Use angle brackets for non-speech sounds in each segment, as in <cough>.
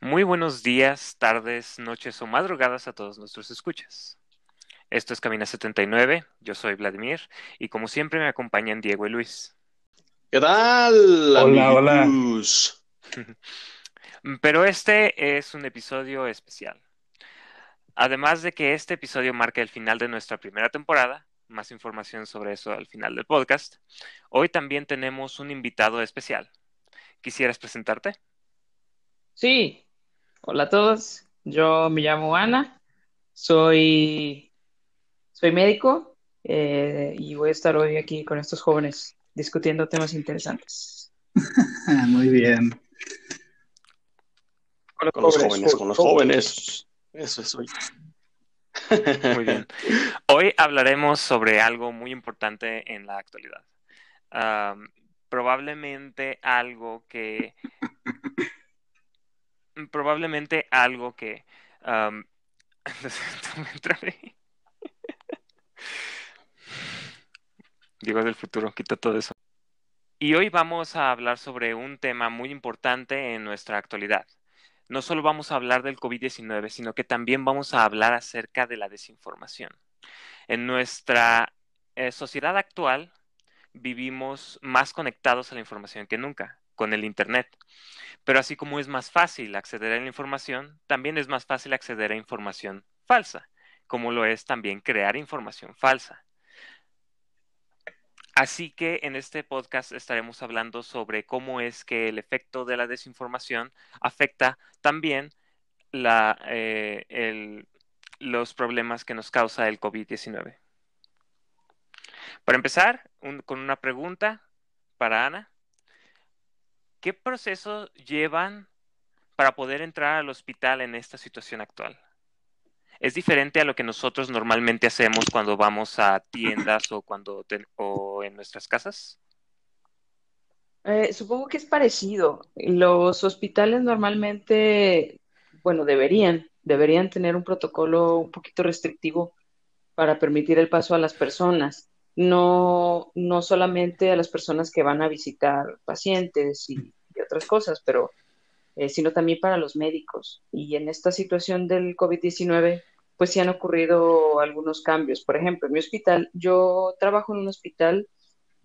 Muy buenos días, tardes, noches o madrugadas a todos nuestros escuchas. Esto es Camina 79, yo soy Vladimir y como siempre me acompañan Diego y Luis. ¿Qué tal? Hola, hola. <laughs> Pero este es un episodio especial. Además de que este episodio marca el final de nuestra primera temporada, más información sobre eso al final del podcast, hoy también tenemos un invitado especial. ¿Quisieras presentarte? Sí, hola a todos. Yo me llamo Ana, soy, soy médico eh, y voy a estar hoy aquí con estos jóvenes discutiendo temas interesantes. <laughs> Muy bien. Con los jóvenes, con los jóvenes. Eso es hoy. <laughs> Muy bien. Hoy hablaremos sobre algo muy importante en la actualidad. Probablemente algo que... Probablemente algo que... <laughs> trabé. Diego del futuro, quita todo eso. Y hoy vamos a hablar sobre un tema muy importante en nuestra actualidad. No solo vamos a hablar del COVID-19, sino que también vamos a hablar acerca de la desinformación. En nuestra eh, sociedad actual vivimos más conectados a la información que nunca, con el Internet. Pero así como es más fácil acceder a la información, también es más fácil acceder a información falsa, como lo es también crear información falsa. Así que en este podcast estaremos hablando sobre cómo es que el efecto de la desinformación afecta también eh, los problemas que nos causa el COVID-19. Para empezar, con una pregunta para Ana. ¿Qué proceso llevan para poder entrar al hospital en esta situación actual? ¿Es diferente a lo que nosotros normalmente hacemos cuando vamos a tiendas o cuando o en nuestras casas? Eh, supongo que es parecido. Los hospitales normalmente, bueno, deberían, deberían tener un protocolo un poquito restrictivo para permitir el paso a las personas. No, no solamente a las personas que van a visitar pacientes y otras cosas, pero eh, sino también para los médicos. Y en esta situación del COVID-19, pues sí han ocurrido algunos cambios. Por ejemplo, en mi hospital, yo trabajo en un hospital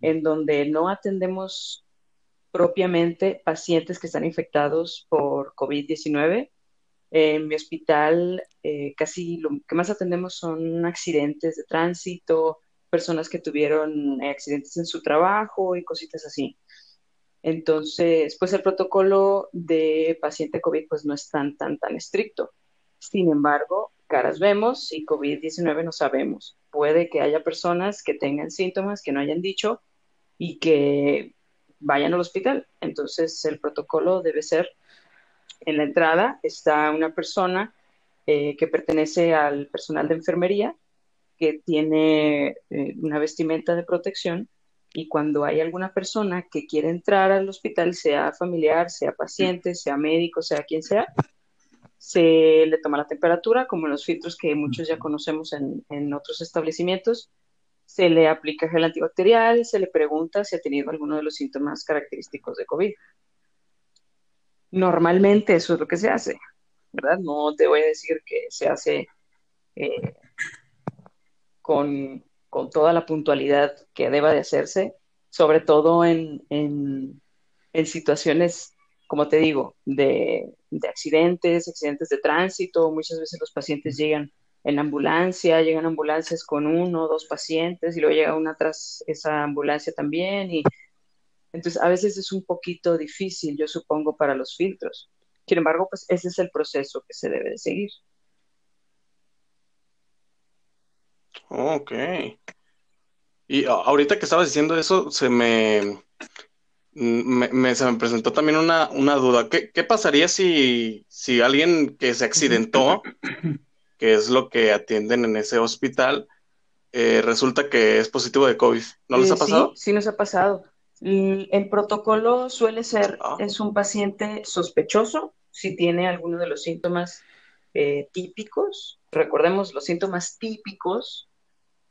en donde no atendemos propiamente pacientes que están infectados por COVID-19. En mi hospital eh, casi lo que más atendemos son accidentes de tránsito, personas que tuvieron eh, accidentes en su trabajo y cositas así. Entonces, pues el protocolo de paciente COVID pues no es tan, tan, tan estricto. Sin embargo, caras vemos y COVID-19 no sabemos. Puede que haya personas que tengan síntomas que no hayan dicho y que vayan al hospital. Entonces, el protocolo debe ser, en la entrada está una persona eh, que pertenece al personal de enfermería, que tiene eh, una vestimenta de protección y cuando hay alguna persona que quiere entrar al hospital, sea familiar, sea paciente, sea médico, sea quien sea, se le toma la temperatura, como en los filtros que muchos ya conocemos en, en otros establecimientos, se le aplica gel antibacterial, se le pregunta si ha tenido alguno de los síntomas característicos de COVID. Normalmente eso es lo que se hace, ¿verdad? No te voy a decir que se hace eh, con, con toda la puntualidad que deba de hacerse, sobre todo en, en, situaciones, como te digo, de, de accidentes, accidentes de tránsito. Muchas veces los pacientes llegan en ambulancia, llegan ambulancias con uno o dos pacientes y luego llega una tras esa ambulancia también. Y entonces a veces es un poquito difícil, yo supongo, para los filtros. Sin embargo, pues ese es el proceso que se debe de seguir. Ok. Y ahorita que estabas diciendo eso, se me, me, me- se me presentó también una, una duda. ¿Qué, qué pasaría si, si alguien que se accidentó, <laughs> que es lo que atienden en ese hospital, eh, resulta que es positivo de COVID? ¿No les Eh, ha pasado? Sí, sí nos ha pasado. El, el protocolo suele ser, Ah. es un paciente sospechoso si tiene alguno de los síntomas eh, típicos. Recordemos, los síntomas típicos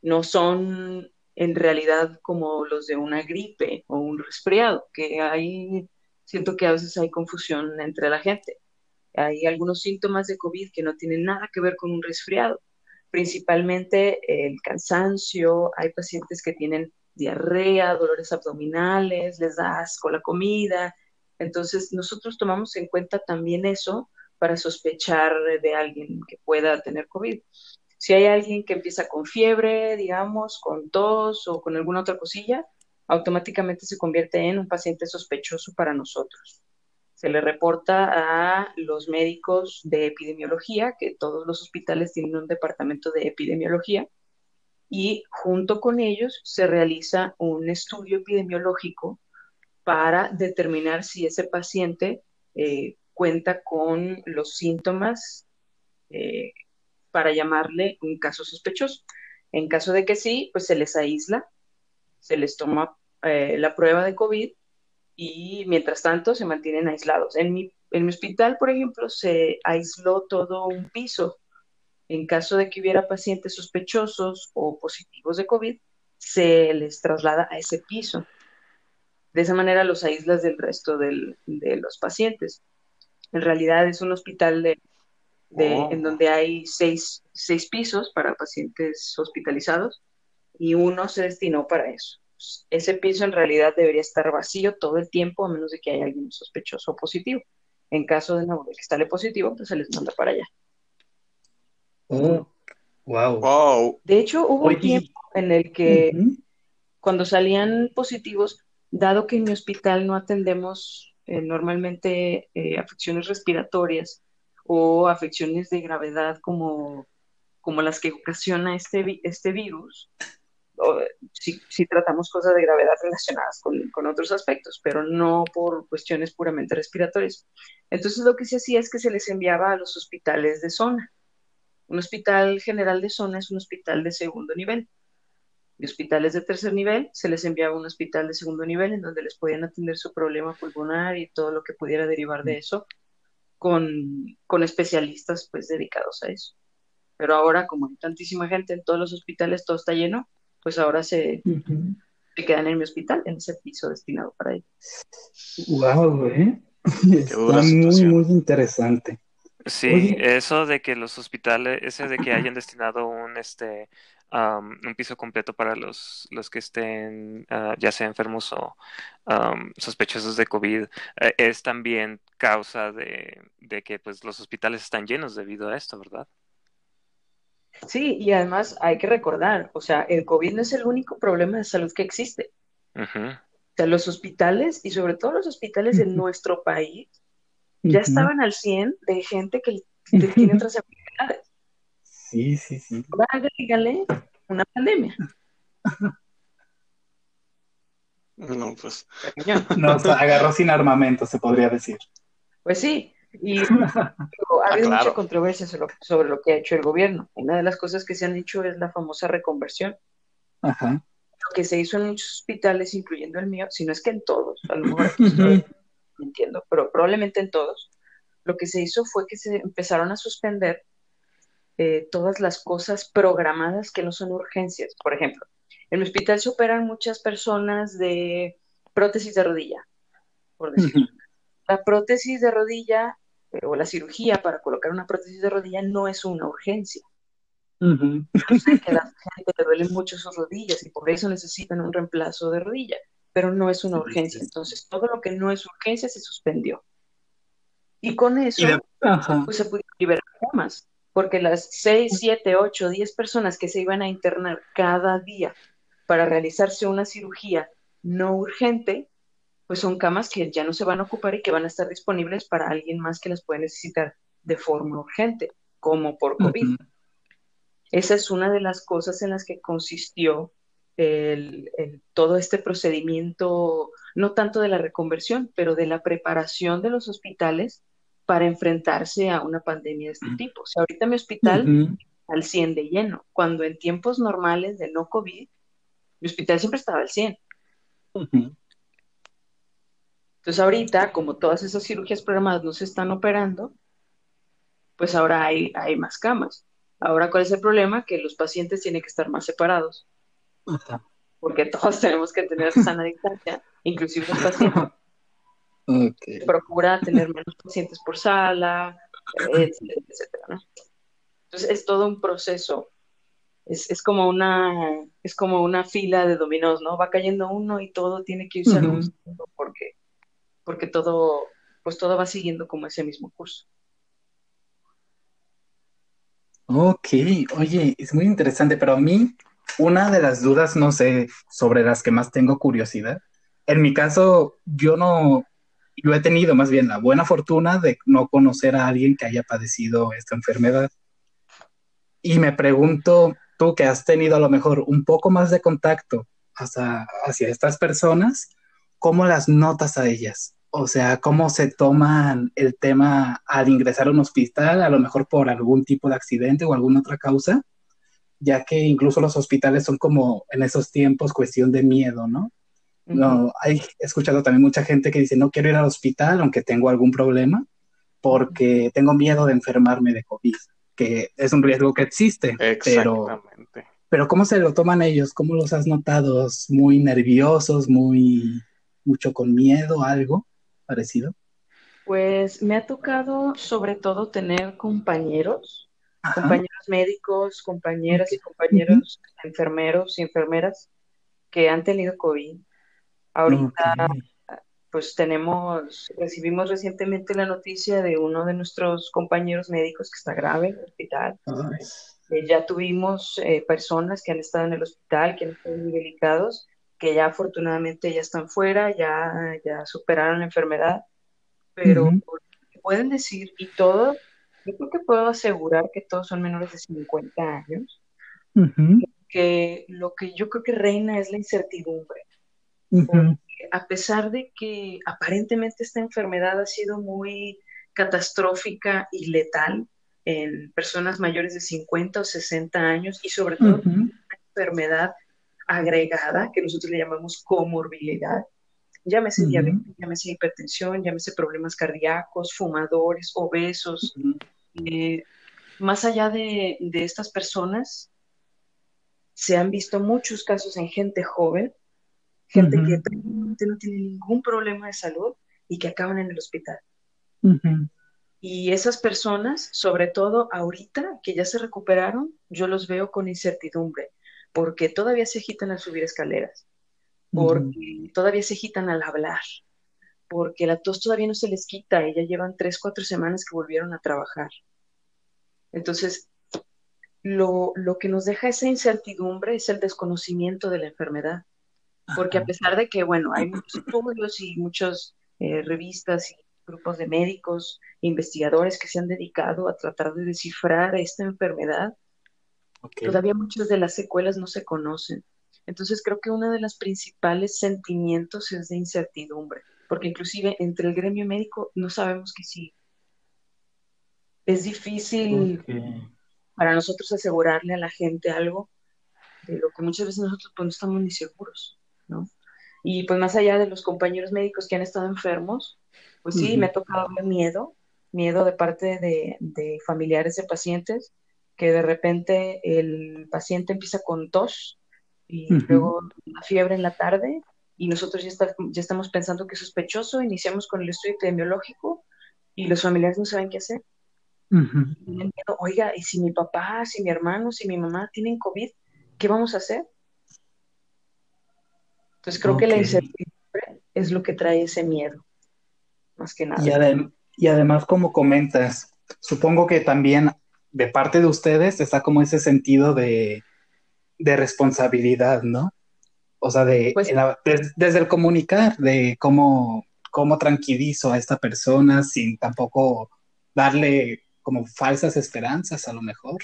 no son en realidad como los de una gripe o un resfriado, que hay siento que a veces hay confusión entre la gente. Hay algunos síntomas de COVID que no tienen nada que ver con un resfriado, principalmente el cansancio, hay pacientes que tienen diarrea, dolores abdominales, les da asco la comida. Entonces, nosotros tomamos en cuenta también eso para sospechar de alguien que pueda tener COVID. Si hay alguien que empieza con fiebre, digamos, con tos o con alguna otra cosilla, automáticamente se convierte en un paciente sospechoso para nosotros. Se le reporta a los médicos de epidemiología, que todos los hospitales tienen un departamento de epidemiología, y junto con ellos se realiza un estudio epidemiológico para determinar si ese paciente eh, cuenta con los síntomas eh, para llamarle un caso sospechoso. En caso de que sí, pues se les aísla, se les toma eh, la prueba de COVID y mientras tanto se mantienen aislados. En mi, en mi hospital, por ejemplo, se aisló todo un piso. En caso de que hubiera pacientes sospechosos o positivos de COVID, se les traslada a ese piso. De esa manera los aíslas del resto del, de los pacientes. En realidad es un hospital de Oh. en donde hay seis, seis pisos para pacientes hospitalizados y uno se destinó para eso. Ese piso en realidad debería estar vacío todo el tiempo a menos de que haya alguien sospechoso o positivo. En caso de, no, de que esté positivo, pues se les manda para allá. Oh, wow. wow. De hecho, hubo un tiempo en el que cuando salían positivos, dado que en mi hospital no atendemos eh, normalmente eh, afecciones respiratorias, o afecciones de gravedad como, como las que ocasiona este, este virus, si, tratamos cosas de gravedad relacionadas con, con, otros aspectos, pero no por cuestiones puramente respiratorias. Entonces lo que se hacía es que se les enviaba a los hospitales de zona. Un hospital general de zona es un hospital de segundo nivel. Y hospitales de tercer nivel se les enviaba a un hospital de segundo nivel en donde les podían atender su problema pulmonar y todo lo que pudiera derivar de eso con, especialistas pues dedicados a eso. Pero ahora, como hay tantísima gente en todos los hospitales, todo está lleno, pues ahora se, quedan en mi hospital, en ese piso destinado para ellos. Wow, ¿eh? Está muy, muy interesante. Sí, eso de que los hospitales, ese de que hayan destinado un este un piso completo para los, los que estén ah, ya sea enfermos o sospechosos de COVID, eh, es también causa de, que pues los hospitales están llenos debido a esto, ¿verdad? Sí, y además hay que recordar, o sea, el COVID no es el único problema de salud que existe. O sea, los hospitales, y sobre todo los hospitales de nuestro país, ya estaban al 100 de gente que, tiene <laughs> otras enfermedades. Sí, sí, sí. dígale una pandemia. No, pues. Nos agarró sin armamento, se podría decir. Pues sí, y <laughs> ha habido ah, mucha controversia sobre lo, que ha hecho el gobierno. Una de las cosas que se han hecho es la famosa reconversión. Ajá. Lo que se hizo en muchos hospitales, incluyendo el mío, si no es que en todos, a lo mejor estoy <laughs> mintiendo, pero probablemente en todos, lo que se hizo fue que se empezaron a suspender eh, todas las cosas programadas que no son urgencias. Por ejemplo, en el hospital se operan muchas personas de prótesis de rodilla, por decirlo. La prótesis de rodilla eh, o la cirugía para colocar una prótesis de rodilla no es una urgencia. sé que a <laughs> la gente le duelen mucho sus rodillas y por eso necesitan un reemplazo de rodilla, pero no es una urgencia. Entonces, todo lo que no es urgencia se suspendió. Y con eso, pues, se pudieron liberar camas porque las 6, 7, 8, 10 personas que se iban a internar cada día para realizarse una cirugía no urgente, pues son camas que ya no se van a ocupar y que van a estar disponibles para alguien más que las puede necesitar de forma urgente, como por COVID. Esa es una de las cosas en las que consistió todo este procedimiento, no tanto de la reconversión, pero de la preparación de los hospitales para enfrentarse a una pandemia de este tipo. O sea, ahorita mi hospital al 100 de lleno, cuando en tiempos normales de no COVID, mi hospital siempre estaba al 100. Entonces ahorita, como todas esas cirugías programadas no se están operando, pues ahora hay, hay más camas. Ahora, ¿cuál es el problema? Que los pacientes tienen que estar más separados. Porque todos <laughs> tenemos que tener sana distancia, inclusive los pacientes. <laughs> Procura tener menos pacientes por sala, etcétera, etcétera, ¿no? Entonces es todo un proceso. Es, es, como una, es como una fila de dominós, ¿no? Va cayendo uno y todo tiene que irse uh porque, porque todo, pues todo va siguiendo como ese mismo curso. Ok, oye, es muy interesante, pero a mí una de las dudas, no sé, sobre las que más tengo curiosidad, en mi caso, yo no, yo he tenido más bien la buena fortuna de no conocer a alguien que haya padecido esta enfermedad. Y me pregunto, tú que has tenido a lo mejor un poco más de contacto hacia, hacia estas personas, ¿cómo las notas a ellas? O sea, ¿cómo se toman el tema al ingresar a un hospital, a lo mejor por algún tipo de accidente o alguna otra causa? Ya que incluso los hospitales son como en esos tiempos cuestión de miedo, ¿no? No, hay, he escuchado también mucha gente que dice, no quiero ir al hospital aunque tengo algún problema porque tengo miedo de enfermarme de COVID, que es un riesgo que existe. Pero, pero ¿cómo se lo toman ellos? ¿Cómo los has notado? ¿Muy nerviosos? ¿Muy mucho con miedo? ¿Algo parecido? Pues me ha tocado sobre todo tener compañeros, compañeros médicos, compañeras y compañeros enfermeros y enfermeras que han tenido COVID Ahorita, pues tenemos, recibimos recientemente la noticia de uno de nuestros compañeros médicos que está grave en el hospital. Eh, ya tuvimos eh, personas que han estado en el hospital, que han estado muy delicados, que ya afortunadamente ya están fuera, ya, ya superaron la enfermedad, pero pueden decir, y todo, yo creo que puedo asegurar que todos son menores de 50 años, que lo que yo creo que reina es la incertidumbre a pesar de que aparentemente esta enfermedad ha sido muy catastrófica y letal en personas mayores de 50 o 60 años y sobre todo una enfermedad agregada que nosotros le llamamos comorbilidad, llámese diabetes, llámese hipertensión, llámese problemas cardíacos, fumadores, obesos. Eh, más allá de, de estas personas, se han visto muchos casos en gente joven gente que no tiene ningún problema de salud y que acaban en el hospital. Y esas personas, sobre todo ahorita que ya se recuperaron, yo los veo con incertidumbre, porque todavía se agitan al subir escaleras, porque todavía se agitan al hablar, porque la tos todavía no se les quita y ya llevan tres, cuatro semanas que volvieron a trabajar. Entonces, lo, lo que nos deja esa incertidumbre es el desconocimiento de la enfermedad porque a pesar de que, bueno, hay muchos estudios y muchas eh, revistas y grupos de médicos investigadores que se han dedicado a tratar de descifrar esta enfermedad, todavía muchas de las secuelas no se conocen. Entonces creo que uno de los principales sentimientos es de incertidumbre, porque inclusive entre el gremio médico no sabemos qué sí. Es difícil para nosotros asegurarle a la gente algo de lo que muchas veces nosotros pues, no estamos ni seguros. ¿No? Y pues más allá de los compañeros médicos que han estado enfermos, pues sí, me ha tocado ver miedo, miedo de parte de, familiares de pacientes, que de repente el paciente empieza con tos y luego una fiebre en la tarde y nosotros ya, ya estamos pensando que es sospechoso, iniciamos con el estudio epidemiológico y los familiares no saben qué hacer. Oiga, ¿y si mi papá, si mi hermano, si mi mamá tienen COVID, qué vamos a hacer? Entonces creo que la incertidumbre es lo que trae ese miedo, más que nada. Y, además, como comentas, supongo que también de parte de ustedes está como ese sentido de, responsabilidad, ¿no? O sea, de, pues desde el comunicar, de cómo, cómo tranquilizo a esta persona sin tampoco darle como falsas esperanzas a lo mejor.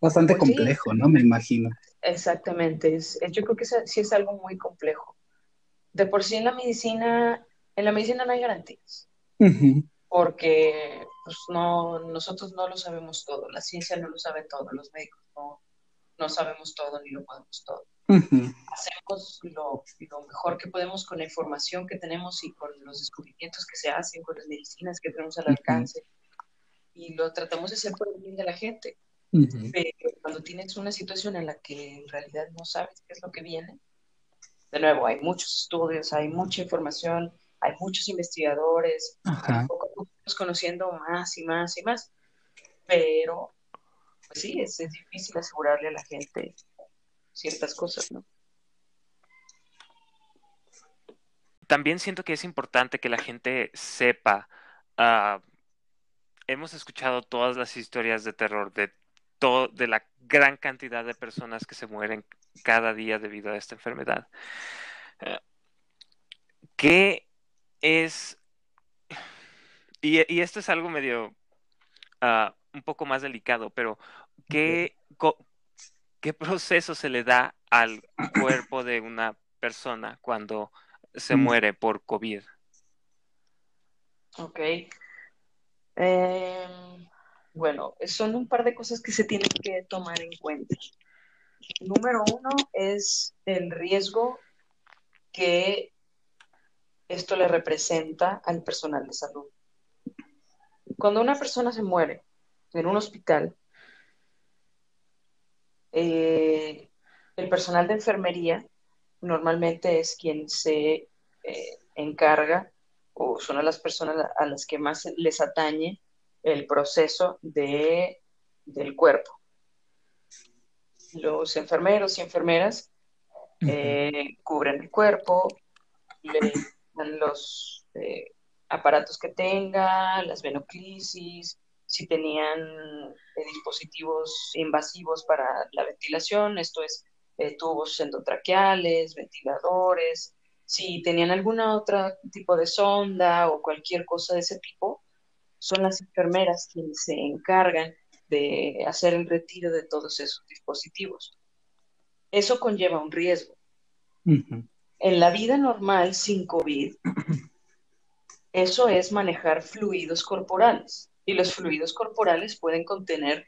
Bastante pues complejo, ¿no? Me imagino. Exactamente, es, yo creo que sí es algo muy complejo. De por sí en la medicina, en la medicina no hay garantías, porque pues, no, nosotros no lo sabemos todo, la ciencia no lo sabe todo, los médicos no, no sabemos todo ni lo podemos todo. Hacemos lo, lo, mejor que podemos con la información que tenemos y con los descubrimientos que se hacen, con las medicinas que tenemos al alcance, y lo tratamos de hacer por el bien de la gente. Pero cuando tienes una situación en la que en realidad no sabes qué es lo que viene, de nuevo, hay muchos estudios, hay mucha información, hay muchos investigadores, Ajá. poco a poco conociendo más y más y más, pero pues sí, es, es difícil asegurarle a la gente ciertas cosas, ¿no? También siento que es importante que la gente sepa. ah, hemos escuchado todas las historias de terror de todo, de la gran cantidad de personas que se mueren cada día debido a esta enfermedad. Eh, ¿Qué es? Y, y esto es algo medio ah, un poco más delicado, pero ¿qué, qué proceso se le da al cuerpo de una persona cuando se Mm. muere por COVID? Ok. Em, bueno, son un par de cosas que se tienen que tomar en cuenta. Número uno es el riesgo que esto le representa al personal de salud. Cuando una persona se muere en un hospital, eh, el personal de enfermería normalmente es quien se eh, encarga o son las personas a las que más les atañe el proceso de, del cuerpo. Los enfermeros y enfermeras eh, cubren el cuerpo, le dan los eh, aparatos que tenga, las venoclisis, si tenían eh, dispositivos invasivos para la ventilación, esto es eh, tubos endotraqueales, ventiladores, si tenían alguna otra tipo de sonda o cualquier cosa de ese tipo, son las enfermeras quienes se encargan de hacer el retiro de todos esos dispositivos. Eso conlleva un riesgo. En la vida normal sin COVID, eso es manejar fluidos corporales. Y los fluidos corporales pueden contener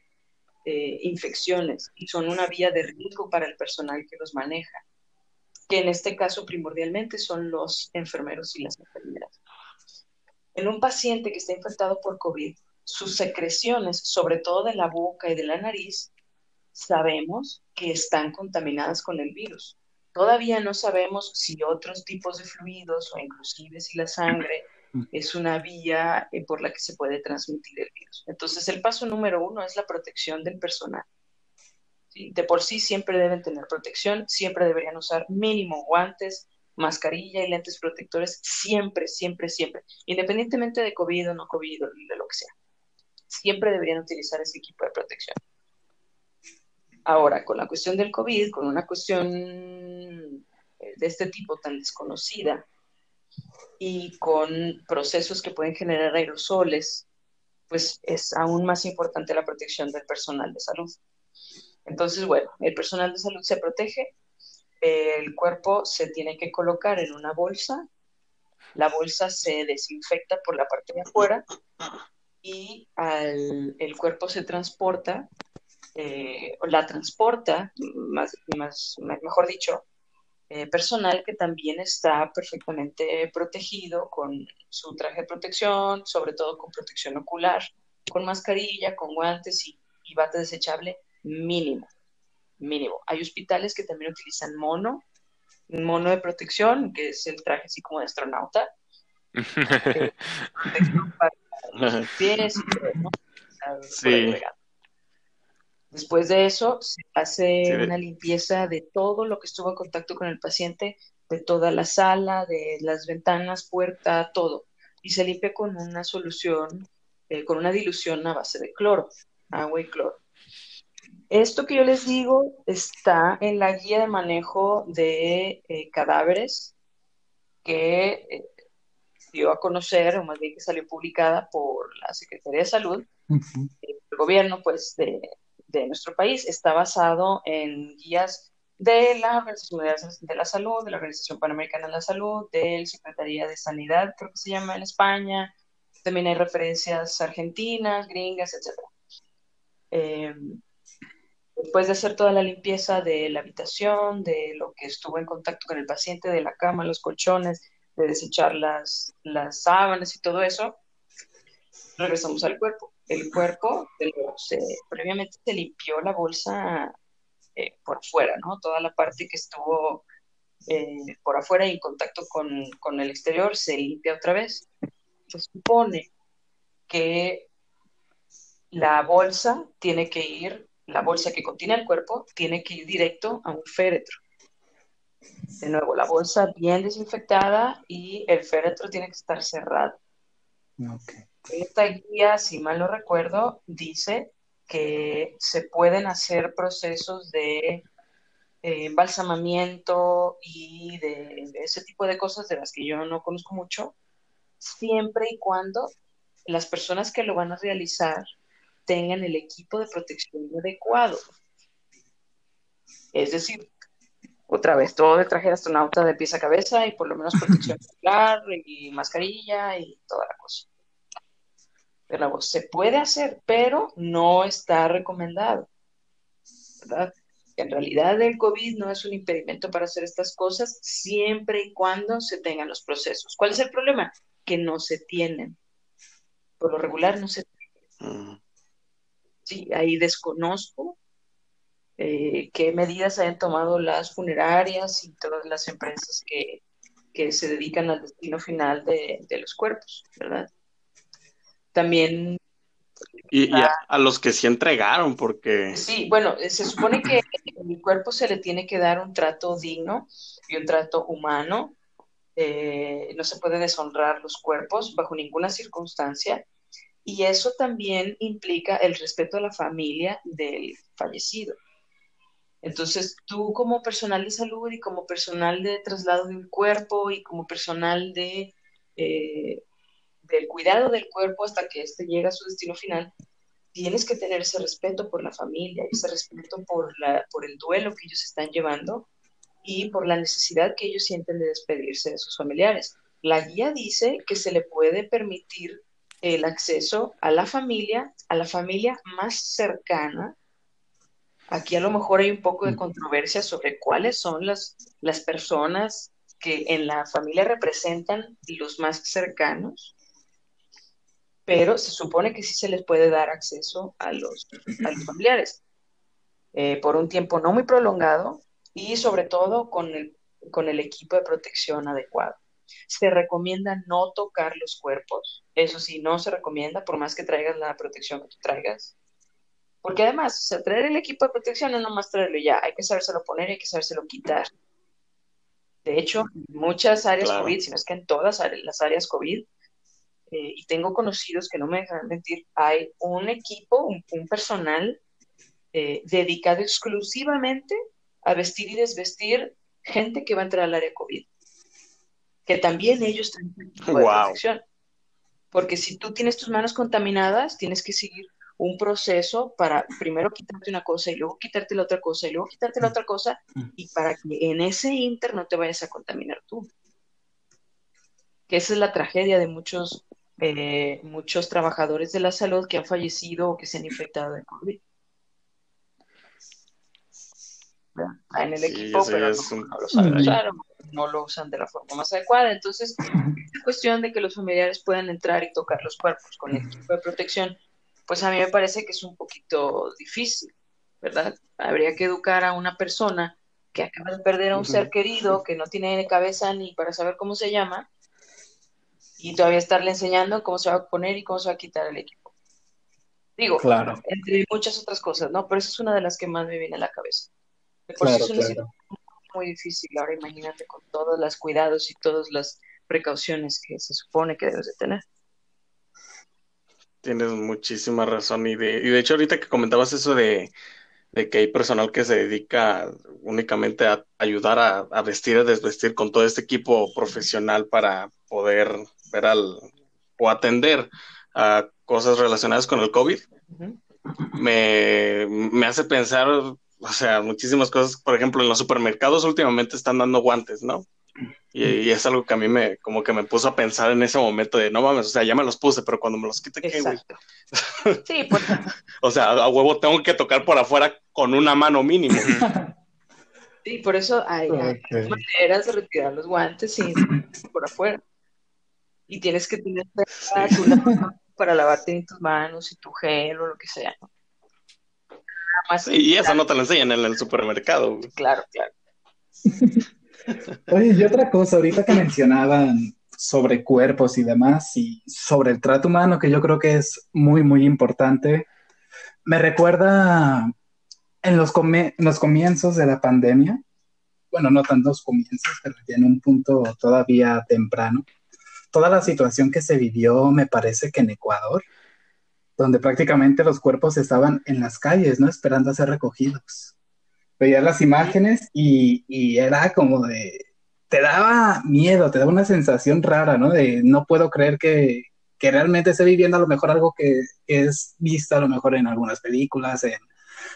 eh, infecciones y son una vía de riesgo para el personal que los maneja, que en este caso primordialmente son los enfermeros y las enfermeras. En un paciente que está infectado por COVID, sus secreciones, sobre todo de la boca y de la nariz, sabemos que están contaminadas con el virus. Todavía no sabemos si otros tipos de fluidos o inclusive si la sangre es una vía eh, por la que se puede transmitir el virus. Entonces, el paso número uno es la protección del personal. De por sí siempre deben tener protección, siempre deberían usar mínimo guantes, mascarilla y lentes protectores, siempre, siempre, siempre, independientemente de COVID o no COVID o de lo que sea. Siempre deberían utilizar ese equipo de protección. Ahora, con la cuestión del COVID, con una cuestión de este tipo tan desconocida y con procesos que pueden generar aerosoles, pues es aún más importante la protección del personal de salud. Entonces, bueno, el personal de salud se protege, el cuerpo se tiene que colocar en una bolsa, la bolsa se desinfecta por la parte de afuera y el cuerpo se transporta, eh, la transporta, más, más, mejor dicho, eh, personal que también está perfectamente protegido con su traje de protección, sobre todo con protección ocular, con mascarilla, con guantes y, y bate desechable mínimo, mínimo. Hay hospitales que también utilizan mono, mono de protección, que es el traje así como de astronauta, <laughs> protección para los pies y todo, ¿no? Sí. Después de eso, se hace sí, una limpieza de todo lo que estuvo en contacto con el paciente, de toda la sala, de las ventanas, puerta, todo. Y se limpia con una solución, eh, con una dilución a base de cloro, agua y cloro. Esto que yo les digo está en la guía de manejo de eh, cadáveres que eh, dio a conocer, o más bien que salió publicada por la Secretaría de Salud, uh -huh. el gobierno pues de, de nuestro país está basado en guías de la Organización de la Salud, de la Organización Panamericana de la Salud, del Secretaría de Sanidad, creo que se llama en España. También hay referencias argentinas, gringas, etc. Eh, después de hacer toda la limpieza de la habitación, de lo que estuvo en contacto con el paciente, de la cama, los colchones, de desechar las, las sábanas y todo eso, regresamos al cuerpo el cuerpo, previamente se limpió la bolsa eh, por fuera, ¿no? Toda la parte que estuvo eh, por afuera y en contacto con, con el exterior, se limpia otra vez. Se supone que la bolsa tiene que ir, la bolsa que contiene el cuerpo, tiene que ir directo a un féretro. De nuevo, la bolsa bien desinfectada y el féretro tiene que estar cerrado. Esta guía, si mal no recuerdo, dice que se pueden hacer procesos de eh, embalsamamiento y de, ese tipo de cosas de las que yo no conozco mucho, siempre y cuando las personas que lo van a realizar tengan el equipo de protección adecuado. Es decir, otra vez, todo de traje de astronauta de pies a cabeza y por lo menos protección <laughs> solar y mascarilla y toda la cosa. Pero se puede hacer, pero no está recomendado. ¿verdad? En realidad el COVID no es un impedimento para hacer estas cosas siempre y cuando se tengan los procesos. ¿Cuál es el problema? Que no se tienen. Por lo regular no se tienen. Sí, ahí desconozco eh, qué medidas hayan tomado las funerarias y todas las empresas que, se dedican al destino final de, los cuerpos, ¿verdad? También... Y, a, los que sí entregaron, porque... Sí, bueno, se supone que el cuerpo se le tiene que dar un trato digno y un trato humano. Eh, no se puede deshonrar los cuerpos bajo ninguna circunstancia. Y eso también implica el respeto a la familia del fallecido. Entonces, tú como personal de salud y como personal de traslado de un cuerpo y como personal de, eh, del cuidado del cuerpo hasta que éste llegue a su destino final, tienes que tener ese respeto por la familia, ese respeto por, la, por el duelo que ellos están llevando y por la necesidad que ellos sienten de despedirse de sus familiares. La guía dice que se le puede permitir el acceso a la familia, a la familia más cercana Aquí a lo mejor hay un poco de mm. controversia sobre cuáles son las, las personas que en la familia representan los más cercanos, pero se supone que sí se les puede dar acceso a los, familiares eh, por un tiempo no muy prolongado y sobre todo con el, con el equipo de protección adecuado. Se recomienda no tocar los cuerpos, eso sí, no se recomienda, por más que traigas la protección que tú traigas, porque además, traer el equipo de protección no nomás traerlo ya, hay que sabérselo poner y hay que sabérselo quitar. De hecho, en muchas áreas COVID, si no es que en todas las áreas COVID, eh, y tengo conocidos que no me dejan mentir, hay un equipo, un, personal eh, dedicado exclusivamente a vestir y desvestir gente que va a entrar al área COVID. Que también ellos tienen protección. Porque si tú tienes tus manos contaminadas, tienes que seguir un proceso para primero quitarte una cosa y luego quitarte la otra cosa y luego quitarte la otra cosa y para que en ese inter no te vayas a contaminar tú. Que esa es la tragedia de muchos, eh, muchos trabajadores de la salud que han fallecido o que se han infectado de COVID. En el equipo, pero no, lo usan de la forma más adecuada. Entonces, es cuestión de que los familiares puedan entrar y tocar los cuerpos con el equipo de protección pues a mí me parece que es un poquito difícil, ¿verdad? Habría que educar a una persona que acaba de perder a un ser querido, que no tiene cabeza ni para saber cómo se llama, y todavía estarle enseñando cómo se va a poner y cómo se va a quitar el equipo. Digo, claro. entre muchas otras cosas, ¿no? Pero esa es una de las que más me viene a la cabeza. Por eso es una situación muy difícil. Ahora imagínate con todos los cuidados y todas las precauciones que se supone que debes de tener. Tienes muchísima razón. Y de, y de hecho, ahorita que comentabas eso de, que hay personal que se dedica únicamente a ayudar a, vestir, a desvestir con todo este equipo profesional para poder ver al o atender a cosas relacionadas con el COVID, me, me hace pensar, o sea, muchísimas cosas. Por ejemplo, en los supermercados últimamente están dando guantes, ¿no? Y, es algo que a mí me, como que me puso a pensar en ese momento de, no mames, o sea, ya me los puse, pero cuando me los quite, ¿qué, güey? <laughs> Sí, pues. o sea, a huevo tengo que tocar por afuera con una mano mínimo. <laughs> Sí, por eso hay, maneras de retirar los guantes y <laughs> por afuera. Y tienes que tener para lavarte tus manos y tu gel o lo que sea. Y eso no te lo enseñan en el supermercado. Claro, claro. Oye, y otra cosa, ahorita que mencionaban sobre cuerpos y demás, y sobre el trato humano, que yo creo que es muy, muy importante, me recuerda en los, los comienzos de la pandemia, bueno, no tantos comienzos, pero ya en un punto todavía temprano, toda la situación que se vivió, me parece que en Ecuador, donde prácticamente los cuerpos estaban en las calles, ¿no? Esperando a ser recogidos. Veías las imágenes y, era como de, te daba miedo, te daba una sensación rara, ¿no? De no puedo creer que, que realmente esté viviendo a lo mejor algo que, es visto a lo mejor en algunas películas, en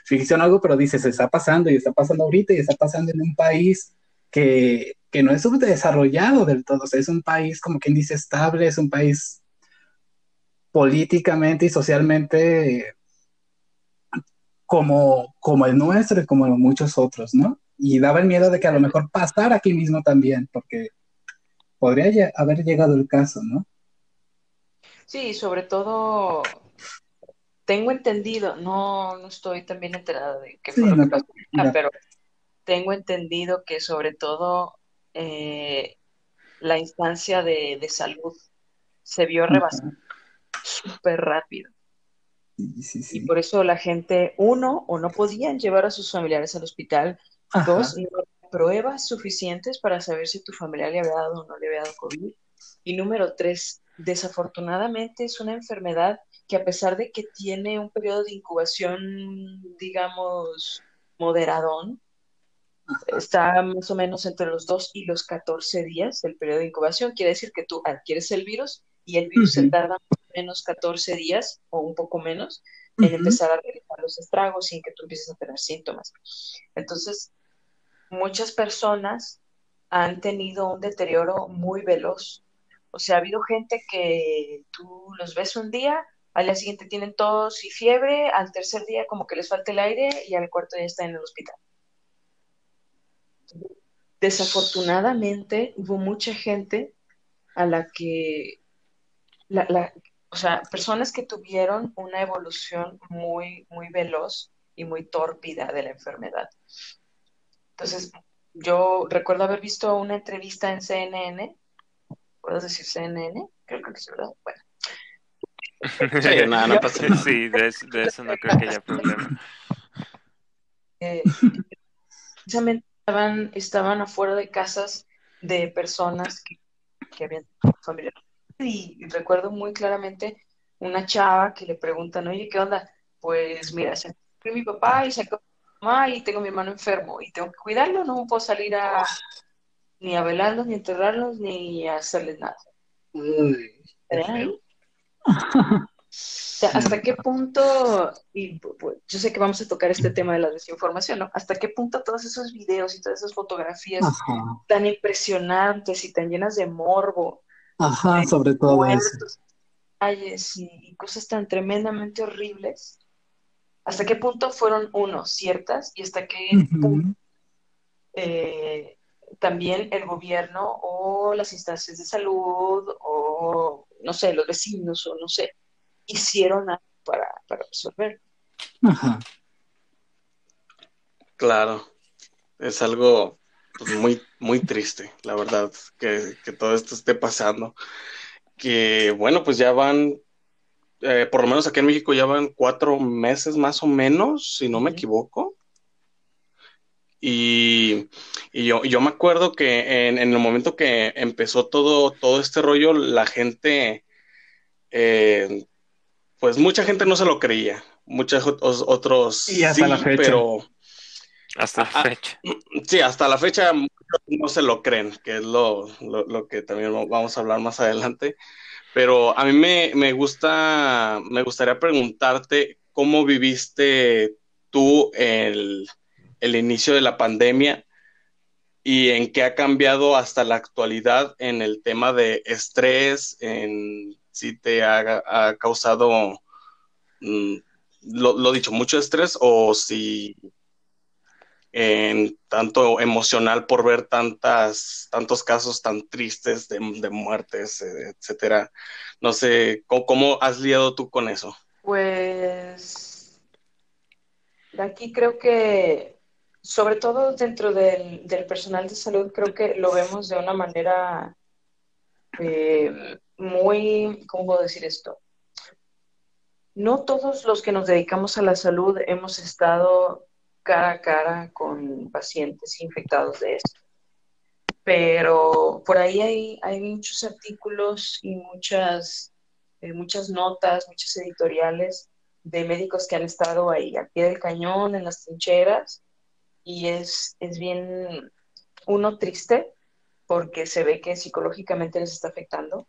ficción, algo, pero dices, está pasando y está pasando ahorita y está pasando en un país que, que no es subdesarrollado del todo, es un país como quien dice estable, es un país políticamente y socialmente como, como el nuestro y como muchos otros, ¿no? Y daba el miedo de que a lo mejor pasara aquí mismo también, porque podría haber llegado el caso, ¿no? Sí, sobre todo tengo entendido, no, no estoy también enterada de qué fue lo que pasó, pero tengo entendido que sobre todo eh, la instancia de, de, salud se vio rebasada súper rápido. Y por eso la gente, uno, o no podían llevar a sus familiares al hospital, dos, no había pruebas suficientes para saber si tu familiar le había dado o no le había dado COVID. Y número tres, desafortunadamente es una enfermedad que a pesar de que tiene un periodo de incubación, digamos, moderadón, está más o menos entre los 2 y los 14 días el periodo de incubación. Quiere decir que tú adquieres el virus y el virus se tarda menos 14 días o un poco menos en empezar a realizar los estragos sin que tú empieces a tener síntomas. Entonces, muchas personas han tenido un deterioro muy veloz. O sea, ha habido gente que tú los ves un día, al día siguiente tienen tos y fiebre, al tercer día como que les falta el aire y al cuarto día están en el hospital. Desafortunadamente hubo mucha gente a la que la, o sea, personas que tuvieron una evolución muy, muy veloz y muy tórpida de la enfermedad. Entonces, yo recuerdo haber visto una entrevista en CNN, ¿puedo decir CNN? Creo que es verdad. Bueno. <laughs> Sí, no, no pasa Sí, de, eso no creo que haya problema. Eh, precisamente estaban, estaban afuera de casas de personas que, que habían familia y recuerdo muy claramente una chava que le preguntan, oye, ¿qué onda? Pues mira, se mi papá y sacó mi mamá y tengo mi hermano enfermo y tengo que cuidarlo, no puedo salir a ni a velarlos, ni a enterrarlos, ni a hacerles nada. <laughs> ¿Hasta qué punto, y pues, yo sé que vamos a tocar este tema de la desinformación, ¿no? ¿Hasta qué punto todos esos videos y todas esas fotografías tan impresionantes y tan llenas de morbo Ajá, sobre todo eso. y cosas tan tremendamente horribles. ¿Hasta qué punto fueron, uno, ciertas y hasta qué punto eh, también el gobierno o las instancias de salud o, no sé, los vecinos o no sé, hicieron algo para, para resolver? Ajá. Claro, es algo pues, muy, muy triste, la verdad, que, todo esto esté pasando. Que bueno, pues ya van, eh, por lo menos aquí en México ya van cuatro meses más o menos, si no me equivoco. Y, yo, yo, me acuerdo que en, el momento que empezó todo, todo este rollo, la gente, eh, pues mucha gente no se lo creía, muchos otros y hasta la fecha. pero hasta la ah, fecha. Sí, hasta la fecha no se lo creen, que es lo, que también vamos a hablar más adelante. Pero a mí me, gusta, me gustaría preguntarte cómo viviste tú el, inicio de la pandemia y en qué ha cambiado hasta la actualidad en el tema de estrés, en si te ha, causado, mm, lo, lo dicho, mucho estrés o si en tanto emocional por ver tantas, tantos casos tan tristes de, muertes, eh, etcétera. No sé, ¿cómo, has liado tú con eso? Pues aquí creo que sobre todo dentro del, personal de salud, creo que lo vemos de una manera eh, muy, ¿cómo puedo decir esto? No todos los que nos dedicamos a la salud hemos estado cara a cara con pacientes infectados de esto. Pero por ahí hay, muchos artículos y muchas, eh, muchas notas, muchas editoriales de médicos que han estado ahí al pie del cañón, en las trincheras, y es, es bien uno triste porque se ve que psicológicamente les está afectando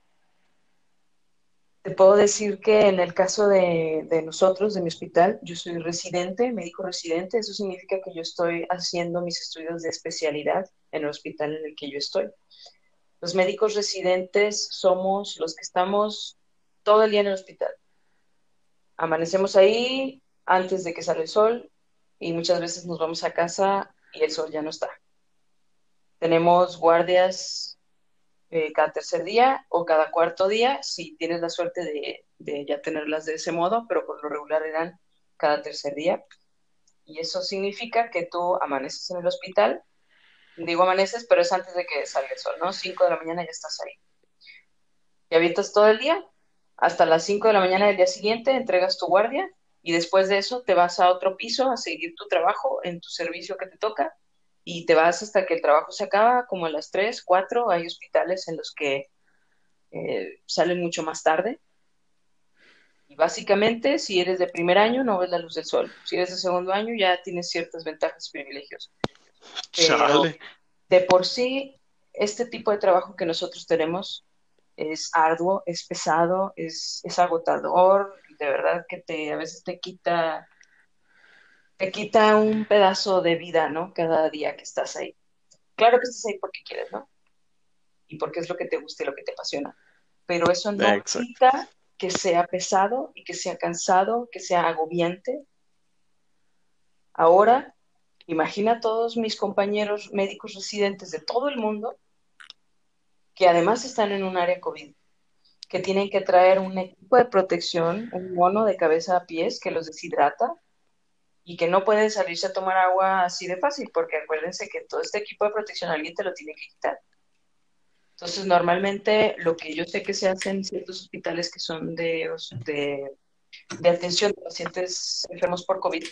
te puedo decir que en el caso de, nosotros, de mi hospital, yo soy residente, médico residente, eso significa que yo estoy haciendo mis estudios de especialidad en el hospital en el que yo estoy. Los médicos residentes somos los que estamos todo el día en el hospital. Amanecemos ahí antes de que sale el sol y muchas veces nos vamos a casa y el sol ya no está. Tenemos guardias eh, cada tercer día o cada cuarto día, si tienes la suerte de, ya tenerlas de ese modo, pero por lo regular eran cada tercer día. Y eso significa que tú amaneces en el hospital, digo amaneces, pero es antes de que salga el sol, ¿no? 5 de la mañana ya estás ahí. Y habitas todo el día, hasta las 5 de la mañana del día siguiente entregas tu guardia y después de eso te vas a otro piso a seguir tu trabajo en tu servicio que te toca y te vas hasta que el trabajo se acaba, como a las 3, 4, hay hospitales en los que eh, salen mucho más tarde. Y básicamente, si eres de primer año, no ves la luz del sol. Si eres de segundo año, ya tienes ciertas ventajas y privilegios. Pero de por sí, este tipo de trabajo que nosotros tenemos es arduo, es pesado, es, es agotador, de verdad que te, a veces te quita te quita un pedazo de vida, ¿no? Cada día que estás ahí. Claro que estás ahí porque quieres, ¿no? Y porque es lo que te gusta y lo que te apasiona. Pero eso no quita que sea pesado y que sea cansado, que sea agobiante. Ahora, imagina a todos mis compañeros médicos residentes de todo el mundo que además están en un área COVID, que tienen que traer un equipo de protección, un mono de cabeza a pies que los deshidrata, y que no pueden salirse a tomar agua así de fácil, porque acuérdense que todo este equipo de protección alguien te lo tiene que quitar. Entonces, normalmente lo que yo sé que se hace en ciertos hospitales que son de, de, de atención de pacientes enfermos por COVID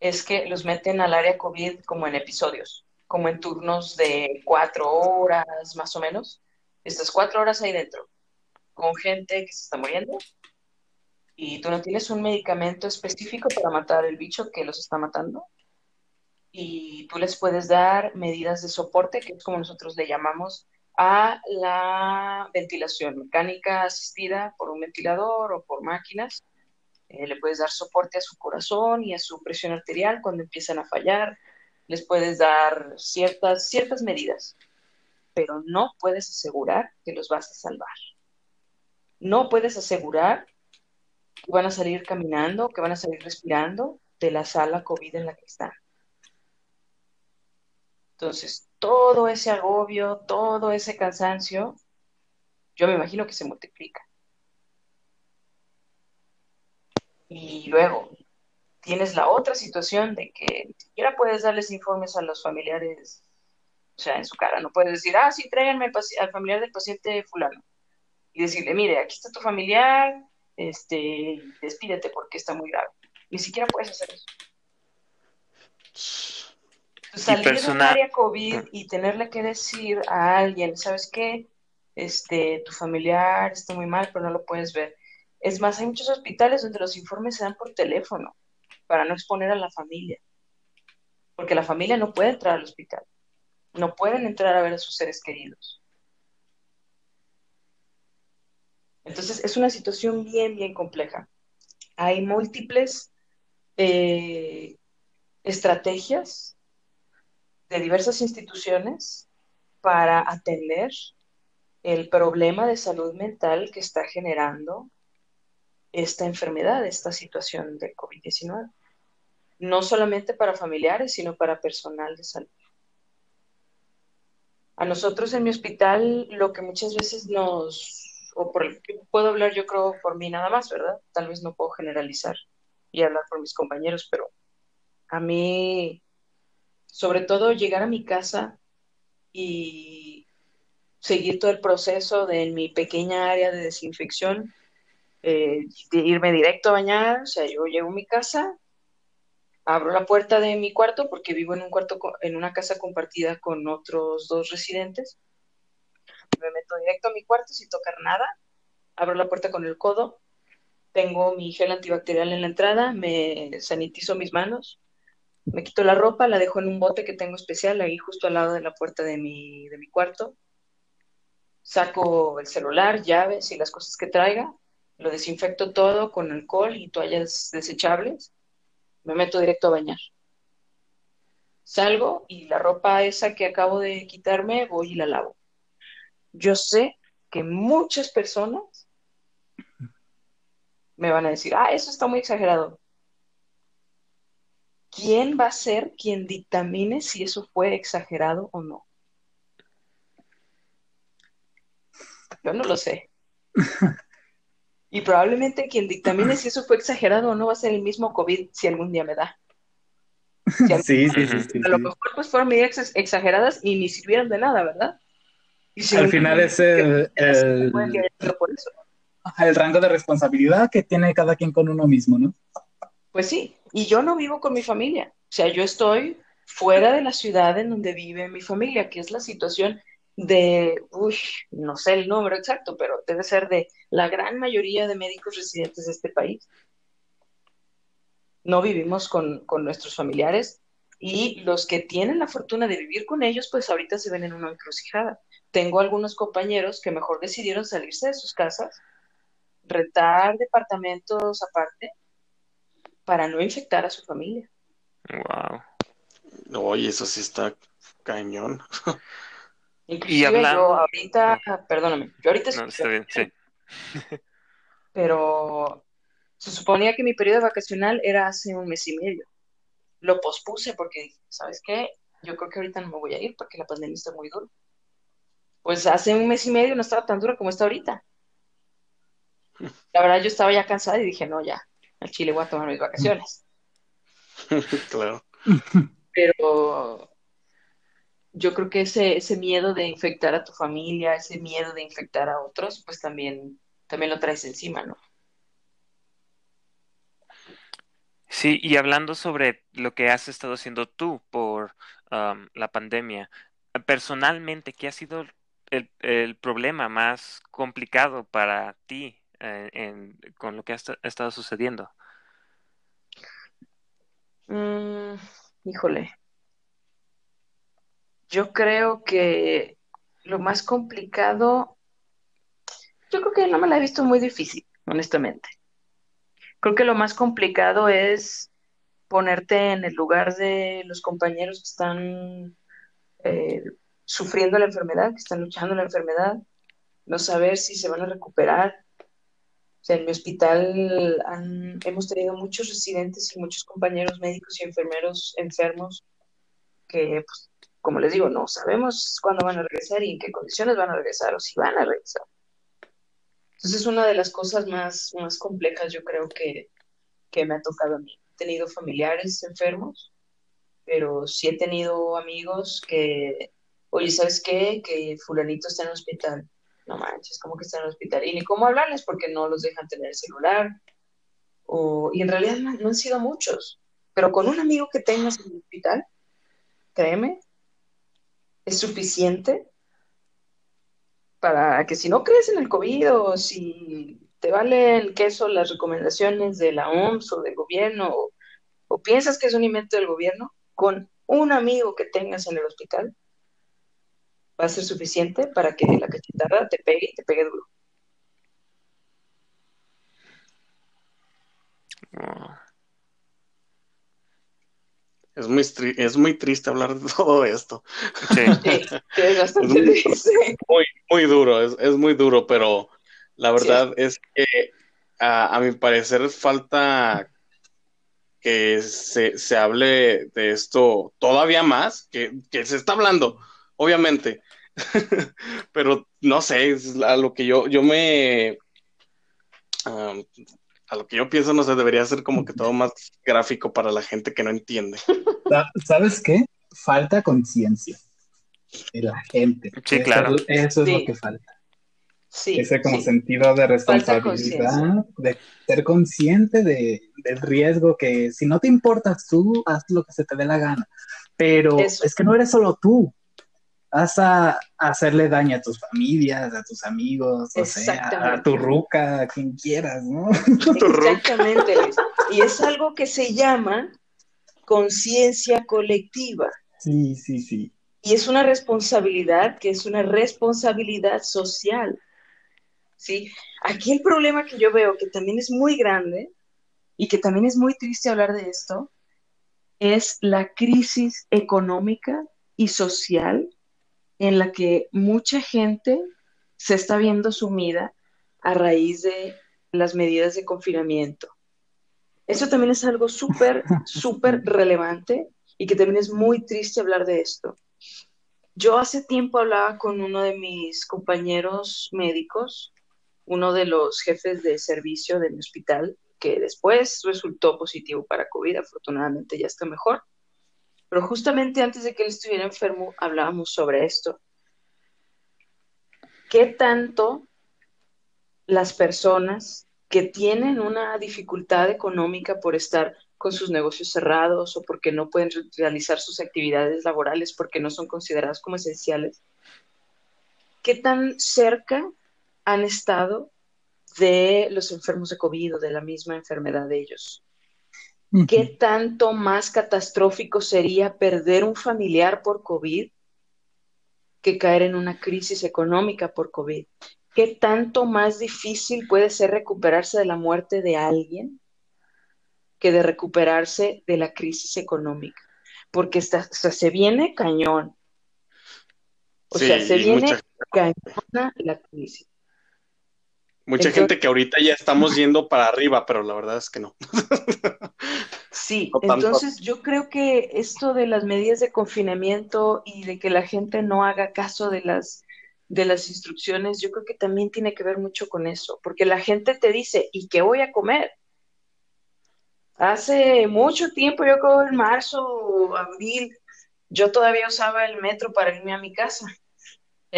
es que los meten al área COVID como en episodios, como en turnos de cuatro horas más o menos. Estas cuatro horas ahí dentro, con gente que se está muriendo y tú no tienes un medicamento específico para matar el bicho que los está matando. Y tú les puedes dar medidas de soporte, que es como nosotros le llamamos a la ventilación mecánica asistida por un ventilador o por máquinas. Eh, le puedes dar soporte a su corazón y a su presión arterial cuando empiezan a fallar. Les puedes dar ciertas, ciertas medidas, pero no puedes asegurar que los vas a salvar. No puedes asegurar que van a salir caminando, que van a salir respirando de la sala COVID en la que están. Entonces, todo ese agobio, todo ese cansancio, yo me imagino que se multiplica. Y luego tienes la otra situación de que ni siquiera puedes darles informes a los familiares, o sea, en su cara, no puedes decir, ah, sí, tráiganme al familiar del paciente fulano. Y decirle, mire, aquí está tu familiar, este, despídete porque está muy grave. Ni siquiera puedes hacer eso. Salir de un área COVID y tenerle que decir a alguien, ¿sabes qué? Este, tu familiar está muy mal, pero no lo puedes ver. Es más, hay muchos hospitales donde los informes se dan por teléfono para no exponer a la familia. Porque la familia no puede entrar al hospital. No pueden entrar a ver a sus seres queridos. Entonces, es una situación bien, bien compleja. Hay múltiples eh, estrategias de diversas instituciones para atender el problema de salud mental que está generando esta enfermedad, esta situación de COVID-19. No solamente para familiares, sino para personal de salud. A nosotros en mi hospital lo que muchas veces nos o por puedo hablar yo creo por mí nada más, ¿verdad? Tal vez no puedo generalizar y hablar por mis compañeros, pero a mí sobre todo llegar a mi casa y seguir todo el proceso de mi pequeña área de desinfección, eh, de irme directo a bañar, o sea, yo llego a mi casa, abro la puerta de mi cuarto porque vivo en un cuarto en una casa compartida con otros dos residentes. Me meto directo a mi cuarto sin tocar nada, abro la puerta con el codo, tengo mi gel antibacterial en la entrada, me sanitizo mis manos, me quito la ropa, la dejo en un bote que tengo especial ahí justo al lado de la puerta de mi, de mi cuarto. Saco el celular, llaves y las cosas que traiga, lo desinfecto todo con alcohol y toallas desechables me meto directo a bañar. Salgo y la ropa esa que acabo de quitarme voy y la lavo. Yo sé que muchas personas me van a decir, ah, eso está muy exagerado. ¿Quién va a ser quien dictamine si eso fue exagerado o no? Yo no lo sé. Y probablemente quien dictamine si eso fue exagerado o no va a ser el mismo COVID si algún día me da. <laughs> sí, sí, sí, A lo mejor pues fueron medidas exageradas y ni sirvieron de nada, ¿verdad? Al final es el, el, el rango de responsabilidad que tiene cada quien con uno mismo, ¿no? Pues sí, y yo no vivo con mi familia. O sea, yo estoy fuera de la ciudad en donde vive mi familia, que es la situación de, uy, no sé el número exacto, pero debe ser de la gran mayoría de médicos residentes de este país. No vivimos con, nuestros familiares y los que tienen la fortuna de vivir con ellos, pues ahorita se ven en una encrucijada. Tengo algunos compañeros que mejor decidieron salirse de sus casas, rentar departamentos aparte para no infectar a su familia. Wow. Oye, eso sí está cañón. <laughs> Inclusive y hablando... yo ahorita, perdóname, yo ahorita no, está bien, sí. <laughs> Pero se suponía que mi periodo vacacional era hace un mes y medio. Lo pospuse porque dije, ¿sabes qué? Yo creo que ahorita no me voy a ir porque la pandemia está muy dura. Pues hace un mes y medio no estaba tan dura como está ahorita. La verdad, yo estaba ya cansada y dije, no, ya, al Chile voy a tomar mis vacaciones. <laughs> claro. Pero yo creo que ese, ese miedo de infectar a tu familia, ese miedo de infectar a otros, pues también, también lo traes encima, ¿no? Sí, y hablando sobre lo que has estado haciendo tú por la pandemia, personalmente, ¿qué ha sido el, problema más complicado para ti eh, con lo que ha, estado sucediendo? Mm, híjole, yo creo que lo más complicado, yo creo que no me la he visto muy difícil, honestamente. Creo que lo más complicado es ponerte en el lugar de los compañeros que están eh, sufriendo la enfermedad, que están luchando la enfermedad, no saber si se van a recuperar. O sea, en mi hospital hemos tenido muchos residentes y muchos compañeros médicos y enfermeros enfermos que pues, como les digo, no sabemos cuándo van a regresar y en qué condiciones van a regresar o si van a regresar. Entonces es una de las cosas más, más complejas, yo creo, que, me ha tocado a mí. He tenido familiares enfermos, pero sí he tenido amigos que, oye, ¿sabes qué? Que fulanito está en el hospital. No manches, ¿cómo que está en el hospital? Y ni cómo hablarles porque no los dejan tener celular. O, y en realidad no han sido muchos. Pero con un amigo que tengas en el hospital, créeme, es suficiente para que si no crees en el COVID o si te vale el queso las recomendaciones de la OMS o del gobierno o, piensas que es un invento del gobierno, con un amigo que tengas en el hospital va a ser suficiente para que la cachetada te pegue y te pegue duro. Es muy, es muy triste hablar de <laughs> todo esto. Sí, es bastante muy, muy, duro, es, es, muy duro, pero la verdad es que a, mi parecer falta que se, se, hable de esto todavía más, que, que se está hablando, obviamente, <laughs> pero no sé, es a lo que yo, yo me... a lo que yo pienso, no sé, debería ser como que todo más gráfico para la gente que no entiende. ¿Sabes qué? falta conciencia de la gente. Sí, Eso- claro. Eso es Sí. lo que falta. Sí, Ese como sí. sentido de responsabilidad, de ser consciente de, del riesgo que si no te importas tú, haz lo que se te dé la gana. Pero Eso. es que no eres solo tú. Vas a hacerle daño a tus familias, a tus amigos, o sea, a tu ruca, a quien quieras, ¿no? <laughs> Exactamente, Luis. Y es algo que se llama conciencia colectiva. Sí, sí, sí. Y es una responsabilidad que es una responsabilidad social. ¿Sí? Aquí el problema que yo veo, que también es muy grande y que también es muy triste hablar de esto, es la crisis económica y social en la que mucha gente se está viendo sumida a raíz de las medidas de confinamiento. Eso también es algo súper, <laughs> súper relevante y que también es muy triste hablar de esto. Yo hace tiempo hablaba con uno de mis compañeros médicos, uno de los jefes de servicio de mi hospital, que después resultó positivo para COVID, afortunadamente ya está mejor. Pero justamente antes de que él estuviera enfermo, hablábamos sobre esto. ¿Qué tanto las personas que tienen una dificultad económica por estar con sus negocios cerrados o porque no pueden re- realizar sus actividades laborales porque no son consideradas como esenciales, ¿qué tan cerca han estado de los enfermos de COVID o de la misma enfermedad de ellos? ¿Qué tanto más catastrófico sería perder un familiar por COVID que caer en una crisis económica por COVID? ¿Qué tanto más difícil puede ser recuperarse de la muerte de alguien que de recuperarse de la crisis económica? Porque está- o sea, se viene cañón. O Sí, sea, se viene mucha, cañona la crisis. Mucha Entonces- gente que ahorita ya estamos yendo para arriba, pero la verdad es que no. Sí, <laughs> No entonces yo creo que esto de las medidas de confinamiento y de que la gente no haga caso de las de las instrucciones, yo creo que también tiene que ver mucho con eso, porque la gente te dice, ¿y qué voy a comer? Hace mucho tiempo, yo creo en marzo, abril, yo todavía usaba el metro para irme a mi casa.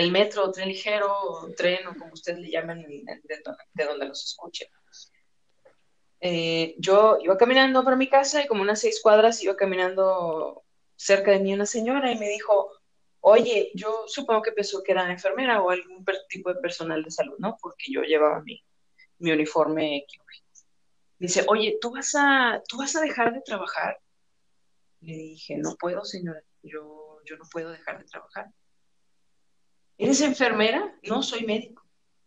El metro, o tren ligero, tren, o como ustedes le llaman, de, de- de donde los escuchen. Eh, yo iba caminando para mi casa y como unas seis cuadras iba caminando cerca de mí una señora y me dijo, oye, yo supongo que pensó que era enfermera o algún tipo de personal de salud, ¿no? Porque yo llevaba mi, mi uniforme quirúrgico. Dice, oye, ¿tú vas a, ¿tú vas a dejar de trabajar? Le dije, no puedo, señora, yo, yo no puedo dejar de trabajar. ¿Eres enfermera? No, soy médico.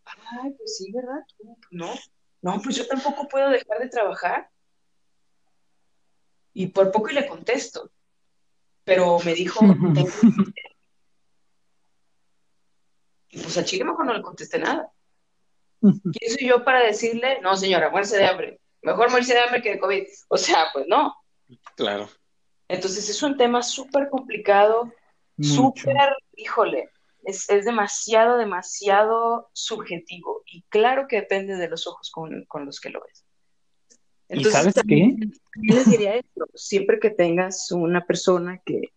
Ay, pues sí, ¿verdad? Tú, No, no, pues yo tampoco puedo dejar de trabajar. Y por poco y le contesto. Pero me dijo, <laughs> y pues a Chile mejor no le contesté nada. <laughs> ¿Quién soy yo para decirle, no, señora, muérse de hambre? Mejor morirse de hambre que de COVID. O sea, pues no. Claro. Entonces es un tema súper complicado, súper, híjole, es, es demasiado, demasiado subjetivo. Y claro que depende de los ojos con, con los que lo ves. ¿Y sabes también, qué? también les diría esto, siempre que tengas una persona que,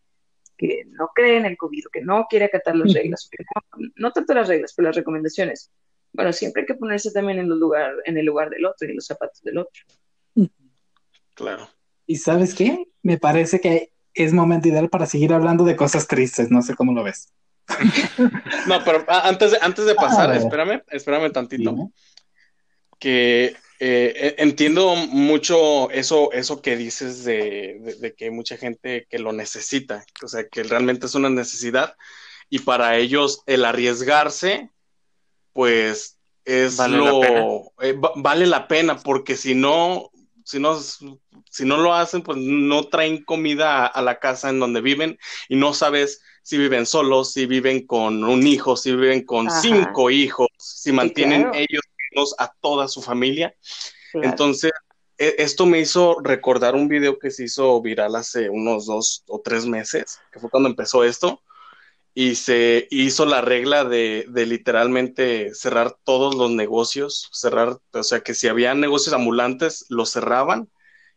que no cree en el COVID, que no quiere acatar las reglas, que no, no tanto las reglas, pero las recomendaciones. Bueno, siempre hay que ponerse también en el lugar, en el lugar del otro y en los zapatos del otro. Claro. ¿Y sabes qué? Me parece que es momento ideal para seguir hablando de cosas tristes. No sé cómo lo ves. No, pero ah, antes de, antes de pasar, Ah. espérame, espérame tantito. Que eh, eh, entiendo mucho eso, eso que dices de, de- de que hay mucha gente que lo necesita, o sea, que realmente es una necesidad y para ellos el arriesgarse, pues es Vale lo la pena. eh, va- vale la pena porque si no, si no, si no lo hacen, pues no traen comida a, a la casa en donde viven y no sabes si viven solos, si viven con un hijo, si viven con Ajá. cinco hijos, si mantienen claro. ellos mismos a toda su familia. Claro. Entonces, e- esto me hizo recordar un video que se hizo viral hace unos dos o tres meses, que fue cuando empezó esto, y se hizo la regla de, de literalmente cerrar todos los negocios, cerrar, o sea, que si había negocios ambulantes, los cerraban,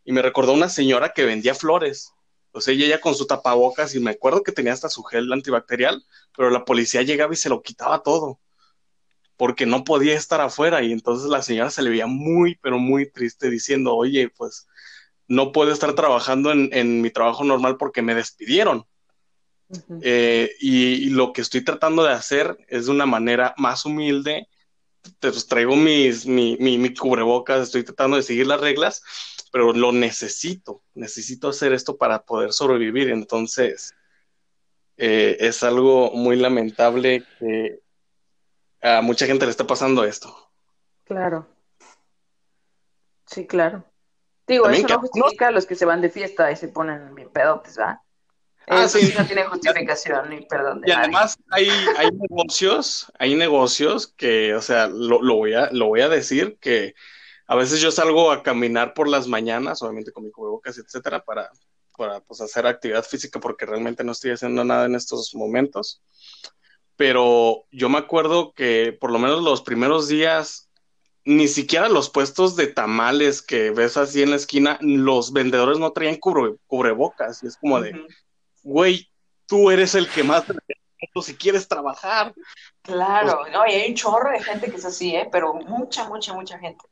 y me recordó una señora que vendía flores, O sea, ella con su tapabocas y me acuerdo que tenía hasta su gel antibacterial, pero la policía llegaba y se lo quitaba todo porque no podía estar afuera y entonces la señora se le veía muy, pero muy triste diciendo, oye, pues no puedo estar trabajando en, mi trabajo normal porque me despidieron. Eh, y, lo que estoy tratando de hacer es de una manera más humilde. Te pues, traigo mis, mi, mi, cubrebocas, estoy tratando de seguir las reglas, pero lo necesito, necesito hacer esto para poder sobrevivir. Entonces, eh, es algo muy lamentable que a mucha gente le está pasando esto. Claro. Sí, claro. Digo, eso no justifica a los que se van de fiesta y se ponen bien pedotes, ¿va? Ah, sí. no tiene justificación ni perdón. y además hay, hay negocios, hay negocios que, o sea, lo, lo, voy a, lo voy a decir que a veces yo salgo a caminar por las mañanas, obviamente con mi cubrebocas, etcétera, para, para pues, hacer actividad física porque realmente no estoy haciendo nada en estos momentos pero yo me acuerdo que por lo menos los primeros días, ni siquiera los puestos de tamales que ves así en la esquina, los vendedores no traían cubrebocas. Y es como de, güey, tú eres el que más si quieres trabajar. Claro, no, y hay un chorro de gente que es así, ¿eh? pero mucha, mucha, mucha gente.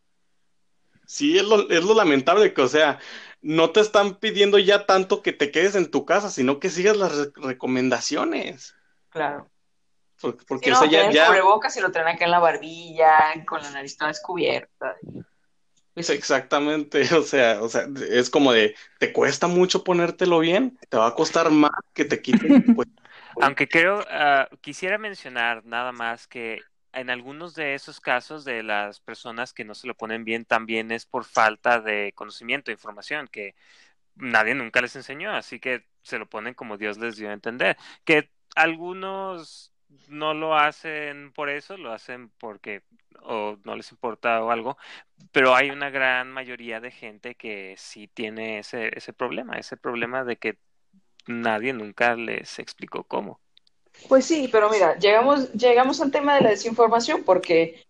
Sí, es lo, es lo lamentable que, o sea, no te están pidiendo ya tanto que te quedes en tu casa, sino que sigas las recomendaciones. Claro. Porque, sí, no, ya, ya... cubrebocas y lo traen acá en la barbilla, con la nariz toda descubierta. exactamente, <laughs> o sea, o sea, es como de, te cuesta mucho ponértelo bien, te va a costar más que te quiten. Pues, Aunque creo, uh, quisiera mencionar nada más que en algunos de esos casos de las personas que no se lo ponen bien también es por falta de conocimiento, información, que nadie nunca les enseñó, así que se lo ponen como Dios les dio a entender. Que algunos no lo hacen por eso, lo hacen porque o no les importa o algo, pero hay una gran mayoría de gente que sí tiene ese, ese problema, ese problema de que nadie nunca les explicó cómo. Pues sí, pero mira, llegamos, llegamos al tema de la desinformación porque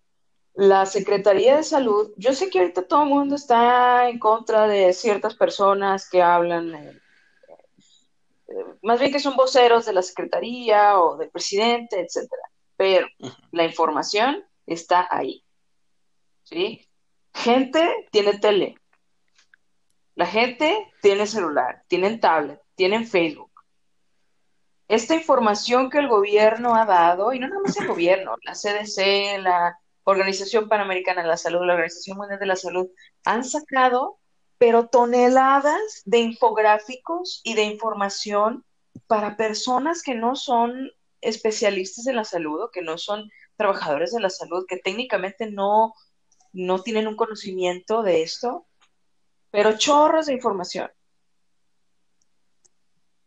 la Secretaría de Salud, yo sé que ahorita todo el mundo está en contra de ciertas personas que hablan más bien que son voceros de la Secretaría o del presidente, etcétera. Pero la información está ahí. ¿Sí? Gente tiene tele. La gente tiene celular, tienen tablet, tienen Facebook. Esta información que el gobierno ha dado, y no nada más el gobierno, la CDC, la Organización Panamericana de la Salud, la Organización Mundial de la Salud, han sacado pero toneladas de infográficos y de información para personas que no son especialistas en la salud o que no son trabajadores de la salud, que técnicamente no, no tienen un conocimiento de esto, pero chorros de información.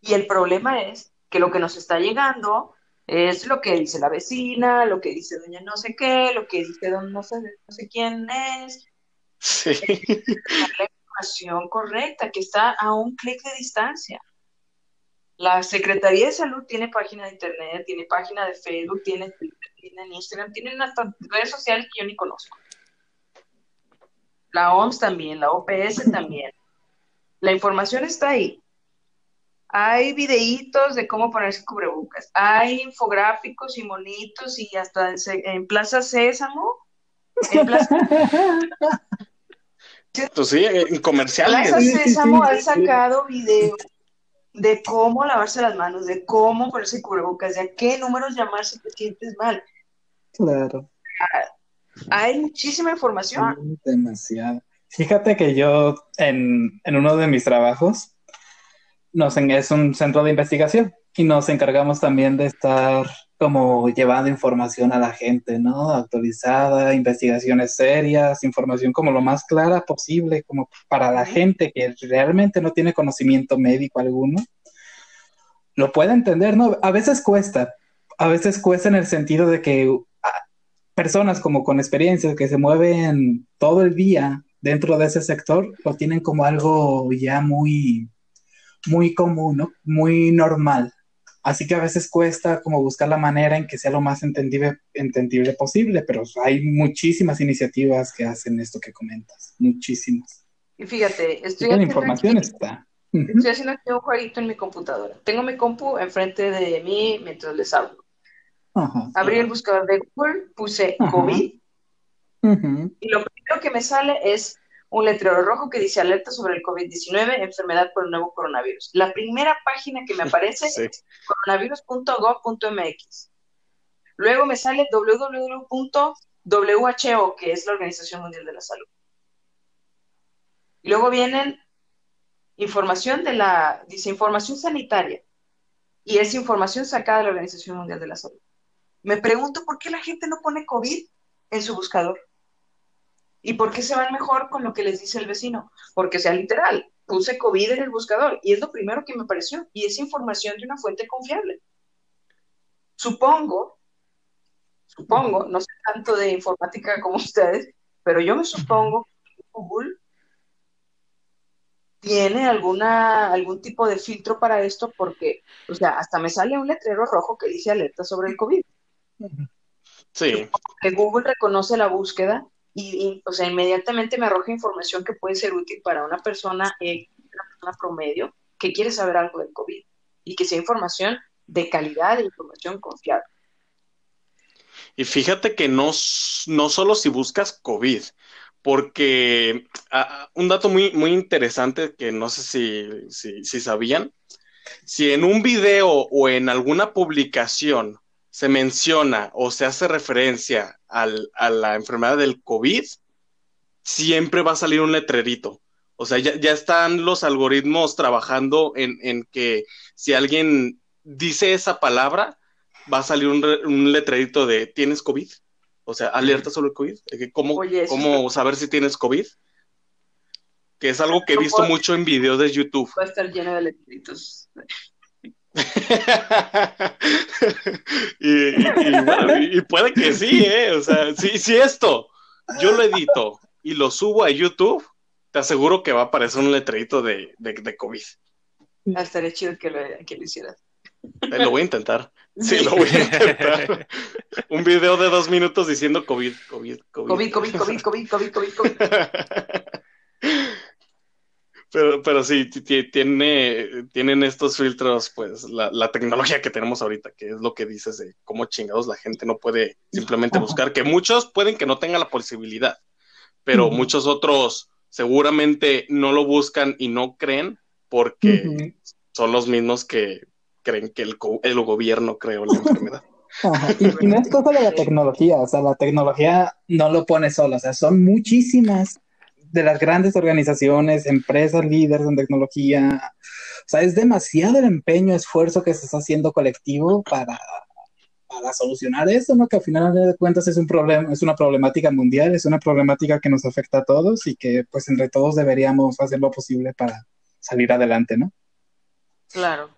Y el problema es que lo que nos está llegando es lo que dice la vecina, lo que dice doña no sé qué, lo que dice don no sé, no sé quién es. Sí correcta, que está a un clic de distancia. La Secretaría de Salud tiene página de Internet, tiene página de Facebook, tiene Twitter, tiene Instagram, tiene unas redes sociales que yo ni conozco. La OMS también, la OPS también. La información está ahí. Hay videitos de cómo ponerse cubrebocas. Hay infográficos y monitos y hasta en, Plaza Sésamo. En Plaza... <laughs> Pues sí, en comerciales. Plaza Sésamo ha sacado videos de cómo lavarse las manos, de cómo ponerse cubrebocas, de a qué números llamar si te sientes mal. Claro. Hay muchísima información. Demasiado. Fíjate que yo en, en uno de mis trabajos nos, es un centro de investigación y nos encargamos también de estar como llevando información a la gente, ¿no? Actualizada, investigaciones serias, información como lo más clara posible, como para la gente que realmente no tiene conocimiento médico alguno, lo puede entender, ¿no? A veces cuesta, a veces cuesta en el sentido de que ah, personas como con experiencia que se mueven todo el día dentro de ese sector, lo tienen como algo ya muy, muy común, ¿no? Muy normal Así que a veces cuesta como buscar la manera en que sea lo más entendible, entendible posible, pero hay muchísimas iniciativas que hacen esto que comentas, muchísimas. Y fíjate, estoy la información está. Estoy haciendo aquí un jueguito en mi computadora. Tengo mi compu enfrente de mí mientras les hablo. Ajá. Abrí el buscador de Google, puse Ajá. COVID y lo primero que me sale es un letrero rojo que dice alerta sobre el COVID-19, enfermedad por el nuevo coronavirus. La primera página que me aparece <laughs> Sí. es coronavirus.gov.mx. Luego me sale www.who, que es la Organización Mundial de la Salud. Y luego vienen información de la, dice información sanitaria. Y es información sacada de la Organización Mundial de la Salud. Me pregunto por qué la gente no pone COVID en su buscador. ¿Y por qué se van mejor con lo que les dice el vecino? Porque sea literal, puse COVID en el buscador y es lo primero que me apareció y es información de una fuente confiable. Supongo, supongo, no sé tanto de informática como ustedes, pero yo me supongo que Google tiene alguna, algún tipo de filtro para esto porque, o sea, hasta me sale un letrero rojo que dice alerta sobre el COVID. Sí, que Google reconoce la búsqueda y, o sea, inmediatamente me arroja información que puede ser útil para una persona, eh, una persona promedio que quiere saber algo del COVID y que sea información de calidad información confiable. y fíjate que no, no solo si buscas COVID, porque ah, un dato muy, muy interesante que no sé si, si sabían, si en un video o en alguna publicación se menciona o se hace referencia al- a la enfermedad del COVID, siempre va a salir un letrerito. O sea, ya, ya están los algoritmos trabajando en, en que si alguien dice esa palabra, va a salir un, re- un letrerito de ¿tienes COVID? O sea, alerta sobre el COVID. ¿Cómo, Oye, cómo saber si tienes COVID? Que es algo que he visto puedo- mucho en videos de YouTube. Va a estar lleno de letritos. <laughs> y, y- y bueno, y- y puede que sí, ¿eh? O sea, si, si esto yo lo edito y lo subo a YouTube, te aseguro que va a aparecer un letrerito de, de, de COVID. Ah, estaría chido que lo, que lo hicieras. Eh, lo voy a intentar. Sí, lo voy a intentar. Un video de dos minutos diciendo COVID, COVID, COVID. COVID, COVID, COVID, COVID, COVID, COVID, COVID. <laughs> Pero, pero sí, ti- ti- tiene, tienen estos filtros, pues, la, la tecnología que tenemos ahorita, que es lo que dices de cómo chingados la gente no puede simplemente buscar, que muchos pueden que no tengan la posibilidad, pero muchos otros seguramente no lo buscan y no creen porque son los mismos que creen que el, el gobierno creó la <laughs> enfermedad. Ajá, Y, y no es cosa de la tecnología, o sea, la tecnología no lo pone sola, o sea, son muchísimas de las grandes organizaciones, empresas líderes en tecnología, o sea, es demasiado el empeño, esfuerzo que se está haciendo colectivo para, para solucionar eso, ¿no? Que al final de cuentas es un problema, es una problemática mundial, es una problemática que nos afecta a todos y que pues entre todos deberíamos hacer lo posible para salir adelante, ¿no? Claro.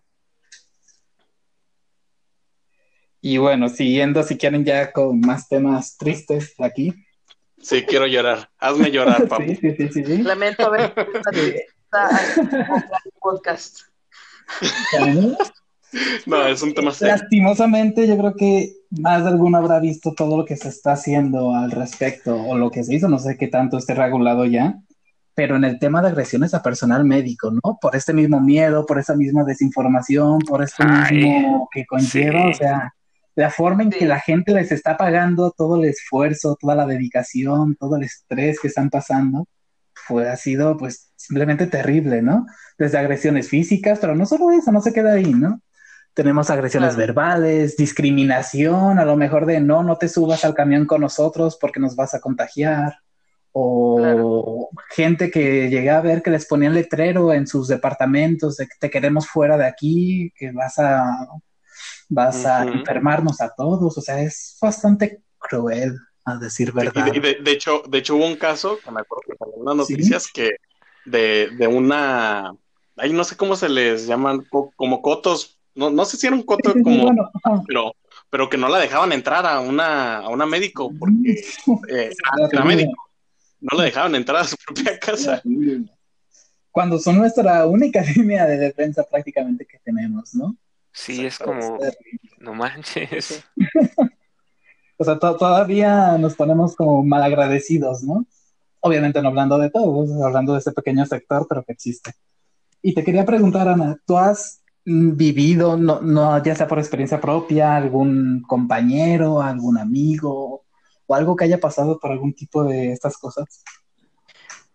Y bueno, siguiendo si quieren ya con más temas tristes aquí. Sí, quiero llorar. Hazme llorar, <laughs> papu. Sí, sí, sí, sí, <laughs> sí. Lamento esta podcast. No, es un tema serio. Lastimosamente, yo creo que más de alguno habrá visto todo lo que se está haciendo al respecto o lo que se hizo, no sé qué tanto esté regulado ya, pero en el tema de agresiones a personal médico, ¿no? Por este mismo miedo, por esa misma desinformación, por esto Ay, mismo que conlleva, sí. o sea, la forma en Sí. que la gente les está pagando todo el esfuerzo, toda la dedicación, todo el estrés que están pasando, fue, ha sido pues simplemente terrible, ¿no? Desde agresiones físicas, pero no solo eso, no se queda ahí, ¿no? Tenemos agresiones Claro. verbales, discriminación, a lo mejor de no, no te subas al camión con nosotros porque nos vas a contagiar. O Claro. gente que llega a ver que les ponían letrero en sus departamentos de que te queremos fuera de aquí, que vas a, vas a enfermarnos a todos. O sea, es bastante cruel, a decir verdad. y de, y de- de hecho, de hecho hubo un caso, que me acuerdo que salió en las Sí. noticias, que de, de una, ahí no sé cómo se les llaman, co- como cotos, no, no sé si era un coto Sí, como, bueno, pero, pero que no la dejaban entrar a una, a una médico, porque eh, <laughs> era Terrible. médico, no la dejaban entrar a su propia casa. Cuando son nuestra única <laughs> línea de defensa prácticamente que tenemos, ¿no? Sí, es como, <laughs> no manches. <laughs> O sea, to- todavía nos ponemos como malagradecidos, ¿no? Obviamente no hablando de todos, hablando de ese pequeño sector, pero que existe. Y te quería preguntar, Ana, ¿tú has vivido, no, no, ya sea por experiencia propia, algún compañero, algún amigo o algo que haya pasado por algún tipo de estas cosas?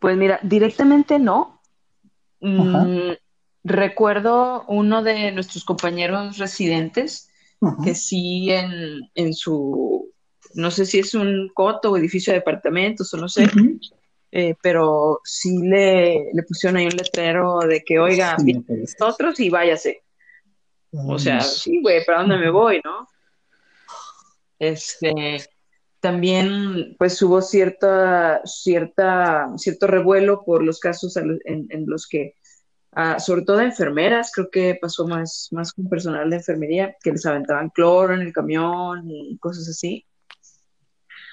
Pues mira, directamente no. Mm, recuerdo uno de nuestros compañeros residentes que sí en, en, su, no sé si es un coto o edificio de departamentos o no sé, eh, pero sí le, le, pusieron ahí un letrero de que, oiga, nosotros y váyase. O sea, sí, güey, ¿para dónde me voy, no? Este, también, pues hubo cierta, cierta, cierto revuelo por los casos en, en los que, sobre todo enfermeras, creo que pasó más, más con personal de enfermería, que les aventaban cloro en el camión y cosas así.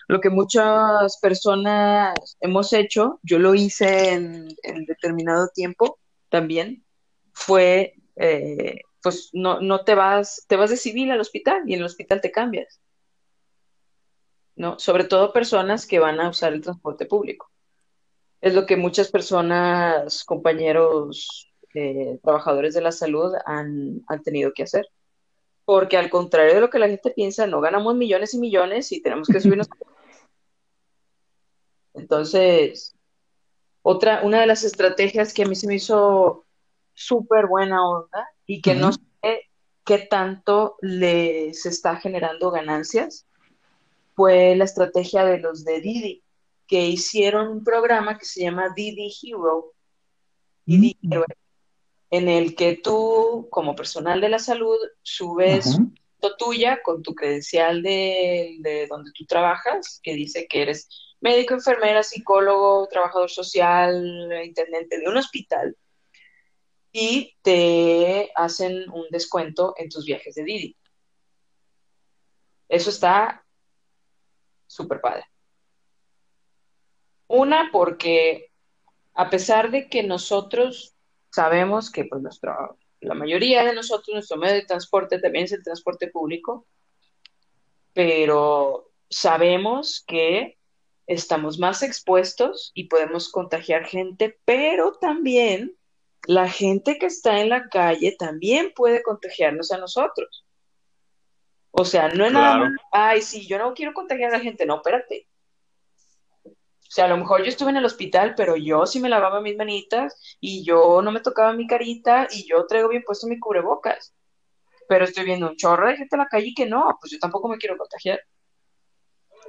Lo que muchas personas hemos hecho, yo lo hice en, determinado tiempo también, fue, eh, pues no, no te vas, te vas de civil al hospital y en el hospital te cambias. ¿no? Sobre todo personas que van a usar el transporte público. Es lo que muchas personas, compañeros, eh, trabajadores de la salud han, han tenido que hacer. Porque al contrario de lo que la gente piensa, no ganamos millones y millones y tenemos que subirnos. <laughs> Entonces, otra, una de las estrategias que a mí se me hizo súper buena onda y que no sé qué tanto les está generando ganancias fue la estrategia de los de Didi, que hicieron un programa que se llama Didi Hero, Didi en el que tú, como personal de la salud, subes tuya con tu credencial de, de donde tú trabajas, que dice que eres médico, enfermera, psicólogo, trabajador social, intendente de un hospital, y te hacen un descuento en tus viajes de Didi. Eso está súper padre. Una, porque a pesar de que nosotros sabemos que pues, nuestro, la mayoría de nosotros, nuestro medio de transporte también es el transporte público, pero sabemos que estamos más expuestos y podemos contagiar gente, pero también la gente que está en la calle también puede contagiarnos a nosotros. O sea, no es nada más, ay, sí, yo no quiero contagiar a la gente, no, espérate. O sea, a lo mejor yo estuve en el hospital, pero yo sí me lavaba mis manitas y yo no me tocaba mi carita y yo traigo bien puesto mi cubrebocas. Pero estoy viendo un chorro de gente en la calle que no, pues yo tampoco me quiero contagiar.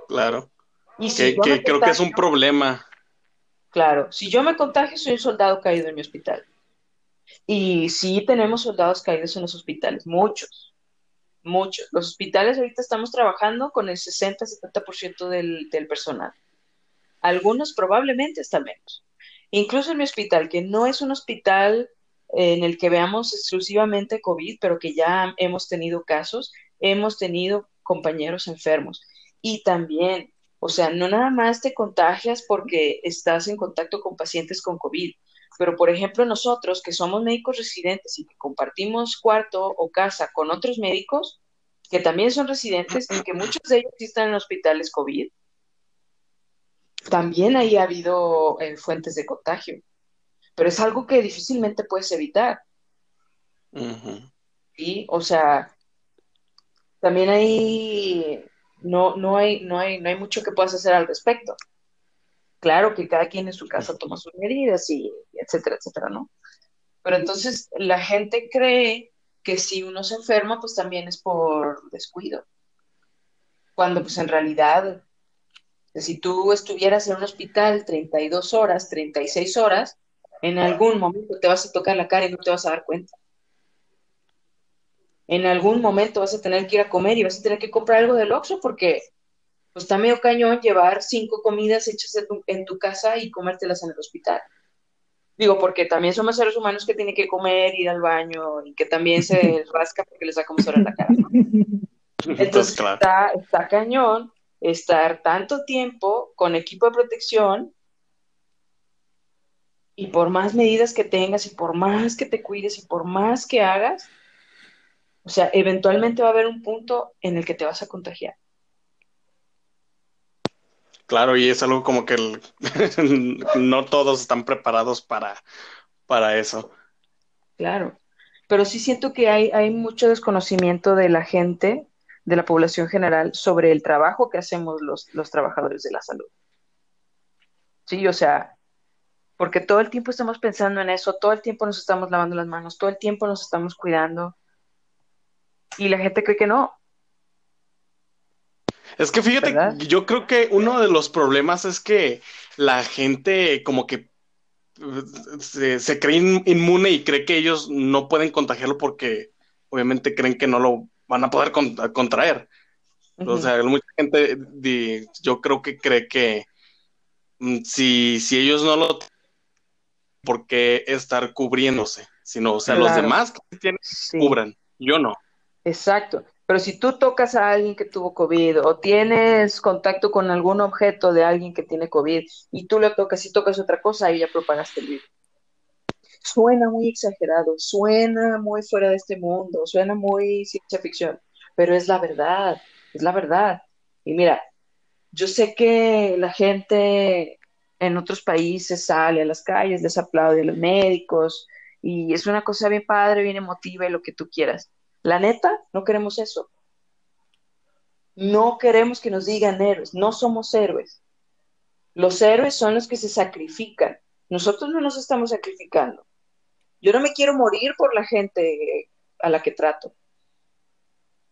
Claro que, creo que es un problema. Claro, si yo me contagio, soy un soldado caído en mi hospital. Y sí tenemos soldados caídos en los hospitales, muchos, muchos. Los hospitales ahorita estamos trabajando con el 60-70% del, del personal. Algunos probablemente hasta menos. Incluso en mi hospital, que no es un hospital en el que veamos exclusivamente COVID, pero que ya hemos tenido casos, hemos tenido compañeros enfermos. Y también o sea, no nada más te contagias porque estás en contacto con pacientes con COVID, pero por ejemplo nosotros que somos médicos residentes y que compartimos cuarto o casa con otros médicos que también son residentes y que muchos de ellos están en hospitales COVID, también ahí ha habido eh, fuentes de contagio, pero es algo que difícilmente puedes evitar. Y, o sea, también hay no, no, hay, no, hay, no hay mucho que puedas hacer al respecto. Claro que cada quien en su casa toma sus medidas y etcétera, etcétera, ¿no? Pero entonces la gente cree que si uno se enferma, pues también es por descuido. Cuando pues en realidad, si tú estuvieras en un hospital 32 horas, 36 horas, en algún momento te vas a tocar la cara y no te vas a dar cuenta en algún momento vas a tener que ir a comer y vas a tener que comprar algo del Oxxo porque pues está medio cañón llevar cinco comidas hechas en tu, casa y comértelas en el hospital. Digo, porque también somos seres humanos que tienen que comer, ir al baño y que también se <laughs> rasca porque les da como en la cara. <laughs> Entonces está, está cañón estar tanto tiempo con equipo de protección y por más medidas que tengas y por más que te cuides y por más que hagas, o sea, eventualmente va a haber un punto en el que te vas a contagiar. Claro, y es algo como que <laughs> no todos están preparados para, para eso. claro. Pero sí siento que hay, hay mucho desconocimiento de la gente, de la población general, sobre el trabajo que hacemos los, los trabajadores de la salud. Sí, o sea, porque todo el tiempo estamos pensando en eso, todo el tiempo nos estamos lavando las manos, todo el tiempo nos estamos cuidando. Y la gente cree que no. Es que fíjate, ¿Verdad? yo creo que uno de los problemas es que la gente como que eh, se, se cree in- inmune y cree que ellos no pueden contagiarlo porque obviamente creen que no lo van a poder con- contraer. O sea, mucha gente, di- yo creo que cree que mm, si, si ellos no lo tienen, ¿por qué estar cubriéndose? Sino, o sea, los demás que tienen, Sí. cubran. Yo no. Exacto. Pero si tú tocas a alguien que tuvo COVID o tienes contacto con algún objeto de alguien que tiene COVID y tú lo tocas y tocas otra cosa, ahí ya propagaste el virus. Suena muy exagerado, suena muy fuera de este mundo, suena muy ciencia ficción, pero es la verdad, es la verdad. Y mira, yo sé que la gente en otros países sale a las calles, les aplaude a los médicos y es una cosa bien padre, bien emotiva y lo que tú quieras. La neta, no queremos eso. No queremos que nos digan héroes, no somos héroes. Los héroes son los que se sacrifican. Nosotros no nos estamos sacrificando. Yo no me quiero morir por la gente a la que trato.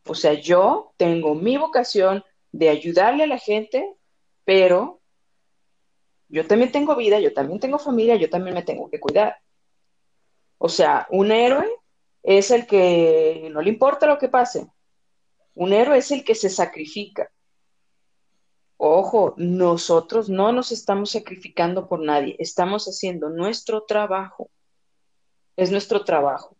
O sea, yo tengo mi vocación de ayudarle a la gente, pero yo también tengo vida, yo también tengo familia, yo también me tengo que cuidar. O sea, un héroe es el que no le importa lo que pase. Un héroe es el que se sacrifica. Ojo, nosotros no nos estamos sacrificando por nadie, estamos haciendo nuestro trabajo. Es nuestro trabajo.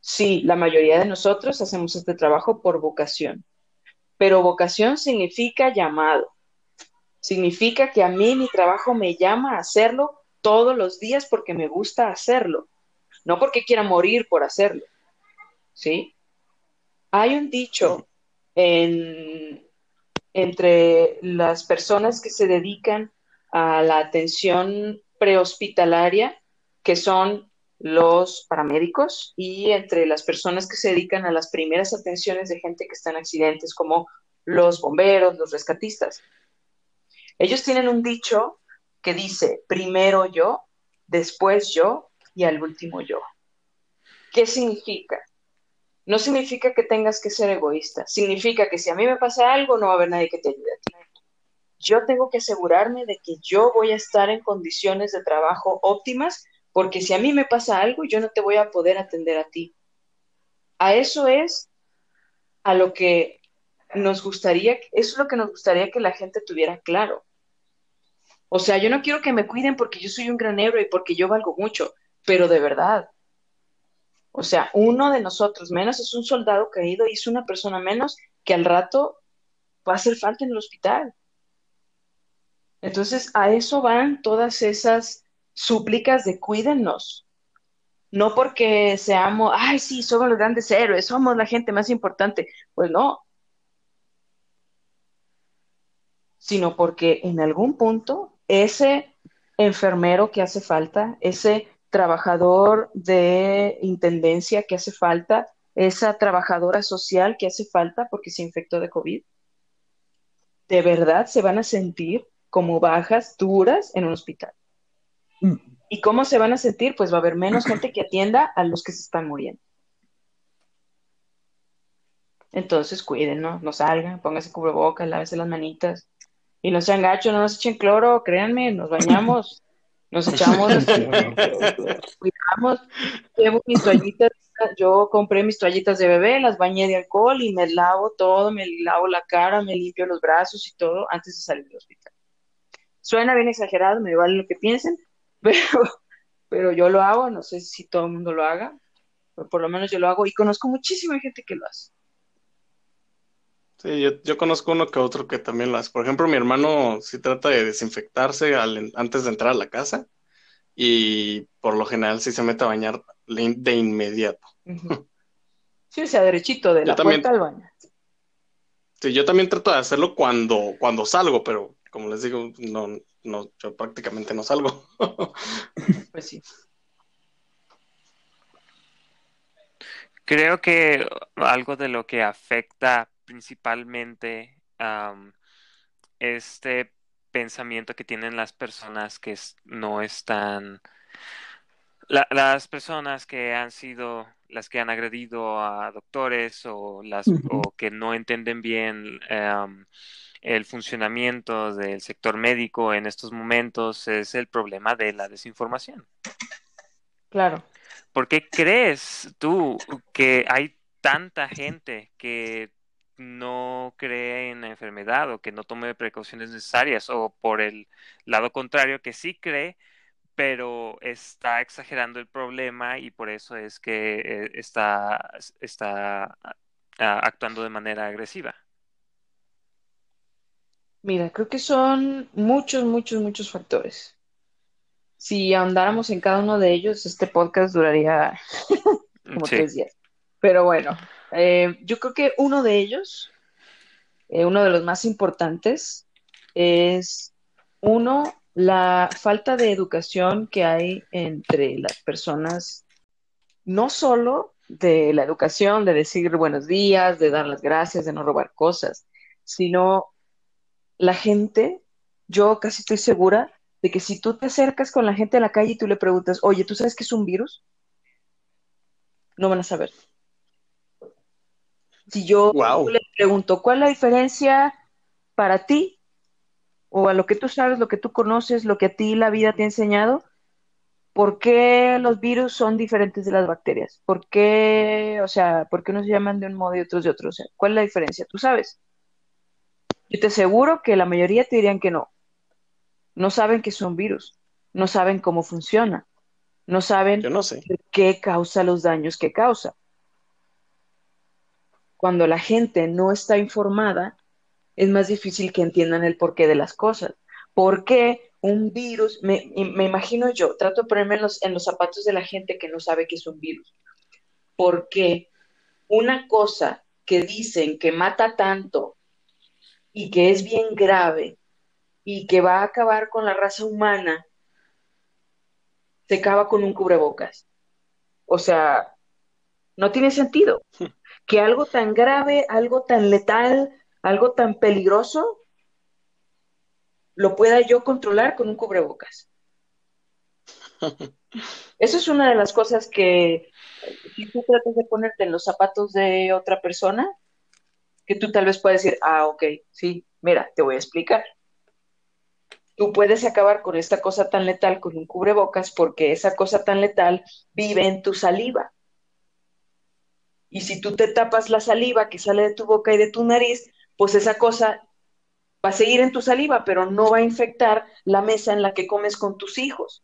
Sí, la mayoría de nosotros hacemos este trabajo por vocación, pero vocación significa llamado. Significa que a mí mi trabajo me llama a hacerlo todos los días porque me gusta hacerlo, no porque quiera morir por hacerlo. ¿Sí? Hay un dicho en, entre las personas que se dedican a la atención prehospitalaria, que son los paramédicos, y entre las personas que se dedican a las primeras atenciones de gente que está en accidentes, como los bomberos, los rescatistas. Ellos tienen un dicho que dice, primero yo, después yo y al último yo. ¿Qué significa? No significa que tengas que ser egoísta, significa que si a mí me pasa algo, no va a haber nadie que te ayude a. Yo tengo que asegurarme de que yo voy a estar en condiciones de trabajo óptimas, porque si a mí me pasa algo, yo no te voy a poder atender a ti. A eso es a lo que nos gustaría, eso es lo que nos gustaría que la gente tuviera claro. O sea, yo no quiero que me cuiden porque yo soy un gran héroe y porque yo valgo mucho, pero de verdad. O sea, uno de nosotros menos es un soldado caído y es una persona menos que al rato va a hacer falta en el hospital. Entonces, a eso van todas esas súplicas de cuídennos. No porque seamos, ay, sí, somos los grandes héroes, somos la gente más importante. Pues no. Sino porque en algún punto ese enfermero que hace falta, ese trabajador de intendencia que hace falta, esa trabajadora social que hace falta porque se infectó de COVID, de verdad se van a sentir como bajas duras en un hospital. ¿Y cómo se van a sentir? Pues va a haber menos gente que atienda a los que se están muriendo. Entonces cuiden, ¿no? No salgan, pónganse cubrebocas, lávense las manitas. Y no sean gachos, no nos echen cloro, créanme, nos bañamos, <laughs> nos echamos, cuidamos, llevo mis toallitas, yo compré mis toallitas de bebé, las bañé de alcohol y me lavo todo, me lavo la cara, me limpio los brazos y todo antes de salir del hospital. Suena bien exagerado, me vale lo que piensen, <laughs> pero, pero yo lo hago, no sé si todo el mundo lo haga, pero por lo menos yo lo hago y conozco muchísima gente que lo hace. Sí, yo, yo conozco uno que otro que también lo hace. Por ejemplo, mi hermano sí trata de desinfectarse al- antes de entrar a la casa y por lo general sí se mete a bañar de inmediato. Sí, o sea, derechito de Yo la también. puerta al baño. Sí, yo también trato de hacerlo cuando, cuando salgo, pero como les digo, no, no, yo prácticamente no salgo. <laughs> Pues sí. Creo que algo de lo que afecta principalmente este pensamiento que tienen las personas que no están, las personas que han sido las que han agredido a doctores o las o que no entienden bien el funcionamiento del sector médico en estos momentos es el problema de la desinformación. Claro. ¿Por qué crees tú que hay tanta gente que no cree en la enfermedad o que no tome precauciones necesarias o por el lado contrario que sí cree pero está exagerando el problema y por eso es que eh, está, está ah, actuando de manera agresiva. Mira, creo que son muchos, muchos, muchos factores. Si ahondáramos en cada uno de ellos, este podcast duraría <laughs> como tres días. Pero bueno, eh, yo creo que uno de ellos eh, uno de los más importantes es, uno, la falta de educación que hay entre las personas, no solo de la educación, de decir buenos días, de dar las gracias, de no robar cosas, sino la gente, yo casi estoy segura de que si tú te acercas con la gente a la calle y tú le preguntas, oye, ¿tú sabes qué es un virus? No van a saber. Si yo le pregunto, ¿cuál es la diferencia para ti o a lo que tú sabes, lo que tú conoces, lo que a ti la vida te ha enseñado? ¿Por qué los virus son diferentes de las bacterias? ¿Por qué, o sea, por qué unos se llaman de un modo y otros de otro? O sea, ¿cuál es la diferencia? ¿Tú sabes? Yo te aseguro que la mayoría te dirían que no. No saben que son virus, no saben cómo funciona, no saben qué causa los daños que causa cuando la gente no está informada, es más difícil que entiendan el porqué de las cosas. ¿Por qué un virus? Me, imagino yo, trato de ponerme en los, en los zapatos de la gente que no sabe qué es un virus. ¿Por qué una cosa que dicen que mata tanto y que es bien grave y que va a acabar con la raza humana, se acaba con un cubrebocas? O sea, no tiene sentido. <laughs> que algo tan grave, algo tan letal, algo tan peligroso, lo pueda yo controlar con un cubrebocas. <laughs> Eso es una de las cosas que, si tú tratas de ponerte en los zapatos de otra persona, que tú tal vez puedes decir, ah, ok, sí, mira, te voy a explicar. Tú puedes acabar con esta cosa tan letal con un cubrebocas porque esa cosa tan letal vive en tu saliva. Y si tú te tapas la saliva que sale de tu boca y de tu nariz, pues esa cosa va a seguir en tu saliva, pero no va a infectar la mesa en la que comes con tus hijos.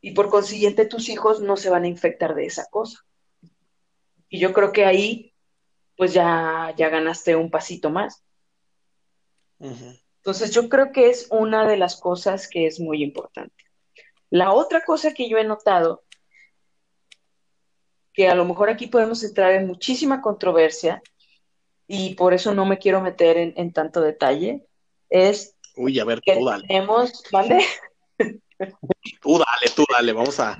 Y por consiguiente tus hijos no se van a infectar de esa cosa. Y yo creo que ahí, pues ya, ya ganaste un pasito más. Entonces yo creo que es una de las cosas que es muy importante. La otra cosa que yo he notado que a lo mejor aquí podemos entrar en muchísima controversia y por eso no me quiero meter en, tanto detalle, es Uy, a ver, tú dale. Tenemos, ¿vale? Tú dale, tú dale, vamos a...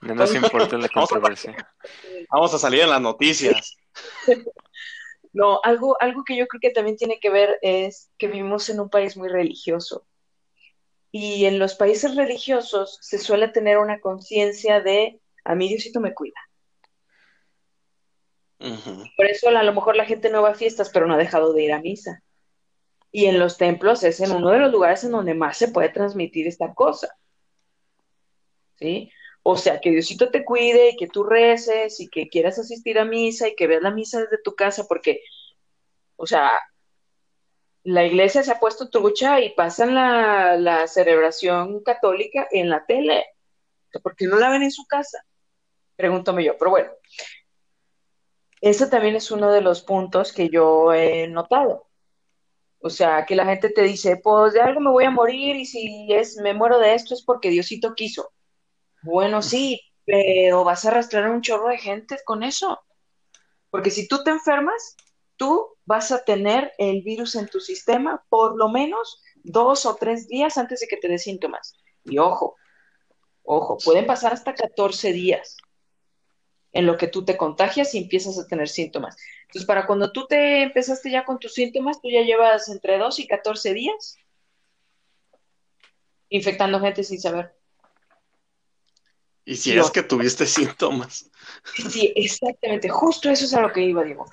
No nos importa la controversia. <laughs> Vamos a salir en las noticias. <laughs> No, algo, algo que yo creo que también tiene que ver es que vivimos en un país muy religioso. Y en los países religiosos se suele tener una conciencia de a mí Diosito me cuida. Por eso a lo mejor la gente no va a fiestas, pero no ha dejado de ir a misa. Y en los templos es en uno de los lugares en donde más se puede transmitir esta cosa. ¿Sí? O sea, que Diosito te cuide y que tú reces y que quieras asistir a misa y que veas la misa desde tu casa, porque, o sea, la iglesia se ha puesto trucha y pasan la, la celebración católica en la tele. ¿Por qué no la ven en su casa? Pregúntame yo, pero bueno, ese también es uno de los puntos que yo he notado. O sea, que la gente te dice, pues de algo me voy a morir y si es me muero de esto es porque Diosito quiso. Bueno, sí, pero vas a arrastrar a un chorro de gente con eso. Porque si tú te enfermas, tú vas a tener el virus en tu sistema por lo menos dos o tres días antes de que te dé síntomas. Y ojo, ojo, pueden pasar hasta 14 días. en lo que tú te contagias y empiezas a tener síntomas. Entonces, para cuando tú te empezaste ya con tus síntomas, tú ya llevas entre 2 y 14 días infectando gente sin saber. Y si es que tuviste síntomas. Sí, exactamente. Justo eso es a lo que iba, Diego.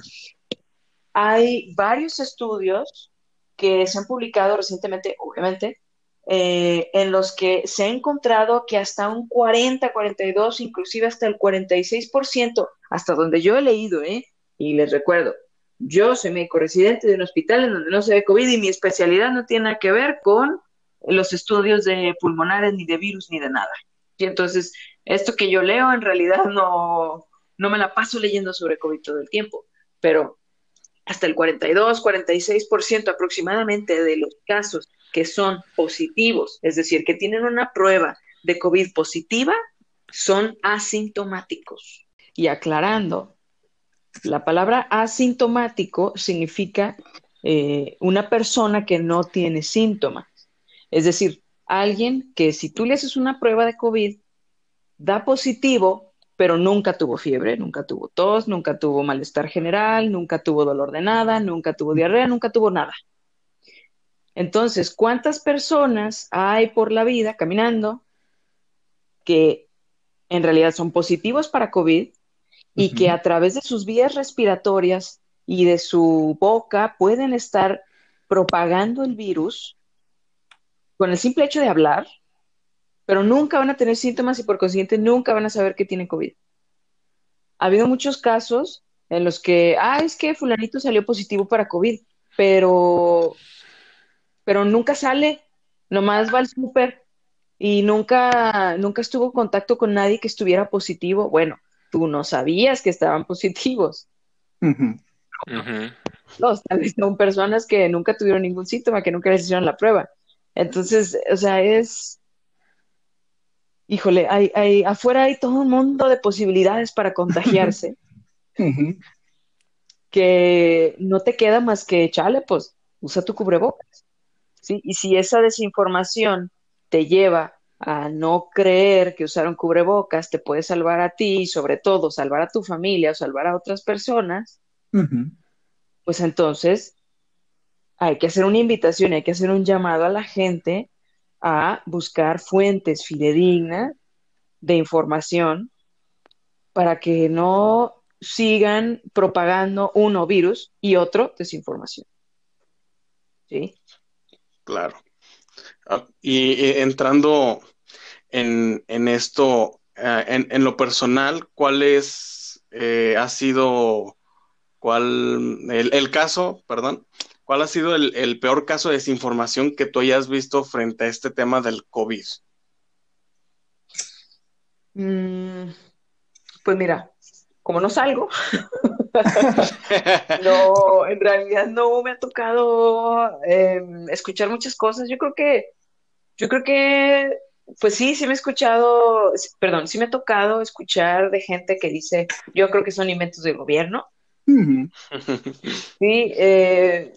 Hay varios estudios que se han publicado recientemente, obviamente, eh, en los que se ha encontrado que hasta un 40, 42, inclusive hasta el 46%, hasta donde yo he leído, ¿eh? Y les recuerdo, yo soy médico residente de un hospital en donde no se ve COVID y mi especialidad no tiene nada que ver con los estudios de pulmonares, ni de virus, ni de nada. Y entonces, esto que yo leo en realidad no, no me la paso leyendo sobre COVID todo el tiempo, pero hasta el 42, 46% aproximadamente de los casos que son positivos, es decir, que tienen una prueba de COVID positiva, son asintomáticos. Y aclarando, la palabra asintomático significa eh, una persona que no tiene síntomas. Es decir, alguien que si tú le haces una prueba de COVID, da positivo, pero nunca tuvo fiebre, nunca tuvo tos, nunca tuvo malestar general, nunca tuvo dolor de nada, nunca tuvo diarrea, nunca tuvo nada. Entonces, ¿cuántas personas hay por la vida caminando que en realidad son positivos para COVID y que a través de sus vías respiratorias y de su boca pueden estar propagando el virus con el simple hecho de hablar pero nunca van a tener síntomas y por consiguiente nunca van a saber que tienen COVID. Ha habido muchos casos en los que, ah, es que fulanito salió positivo para COVID, pero, pero nunca sale, nomás va al súper y nunca, nunca estuvo en contacto con nadie que estuviera positivo. Bueno, tú no sabías que estaban positivos. No, tal vez son personas que nunca tuvieron ningún síntoma, que nunca les hicieron la prueba. Entonces, o sea, es, híjole, hay, hay, afuera hay todo un mundo de posibilidades para contagiarse. <laughs> que no te queda más que echarle, pues usa tu cubrebocas. ¿sí? Y si esa desinformación te lleva a no creer que usar un cubrebocas te puede salvar a ti y sobre todo salvar a tu familia o salvar a otras personas, pues entonces hay que hacer una invitación, hay que hacer un llamado a la gente a buscar fuentes fidedignas de información para que no sigan propagando uno virus y otro desinformación. ¿Sí? Claro. Ah, y, entrando en, esto, eh, en, lo personal, ¿cuál es, eh, ha sido, cuál, el, el caso, perdón, ¿Cuál ha sido el, peor caso de desinformación que tú hayas visto frente a este tema del COVID? Mm, pues mira, como no salgo, <laughs> no, en realidad no me ha tocado em, escuchar muchas cosas. Yo creo que, yo creo que, pues sí, sí me he escuchado, perdón, sí me ha tocado escuchar de gente que dice, yo creo que son inventos del gobierno. Sí, eh,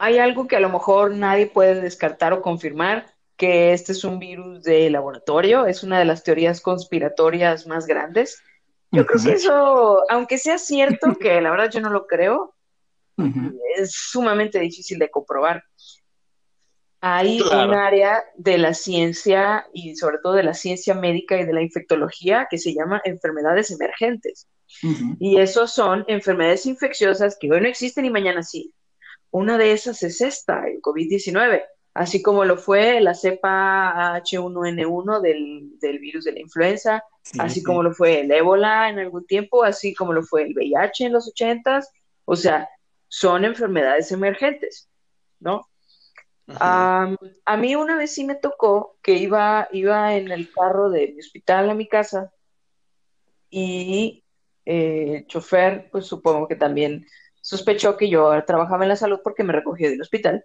hay algo que a lo mejor nadie puede descartar o confirmar, que este es un virus de laboratorio, es una de las teorías conspiratorias más grandes. Yo creo que eso, aunque sea cierto, <laughs> que la verdad yo no lo creo, es sumamente difícil de comprobar. Hay un área de la ciencia y sobre todo de la ciencia médica y de la infectología que se llama enfermedades emergentes. Y esos son enfermedades infecciosas que hoy no existen y mañana sí. Una de esas es esta, el COVID-19, así como lo fue la cepa H1N1 del, virus de la influenza, así como lo fue el ébola en algún tiempo, así como lo fue el VIH en los ochentas, o sea, son enfermedades emergentes, ¿no? a mí una vez sí me tocó que iba, iba en el carro de mi hospital a mi casa y eh, el chofer, pues supongo que también sospechó que yo trabajaba en la salud porque me recogió del hospital.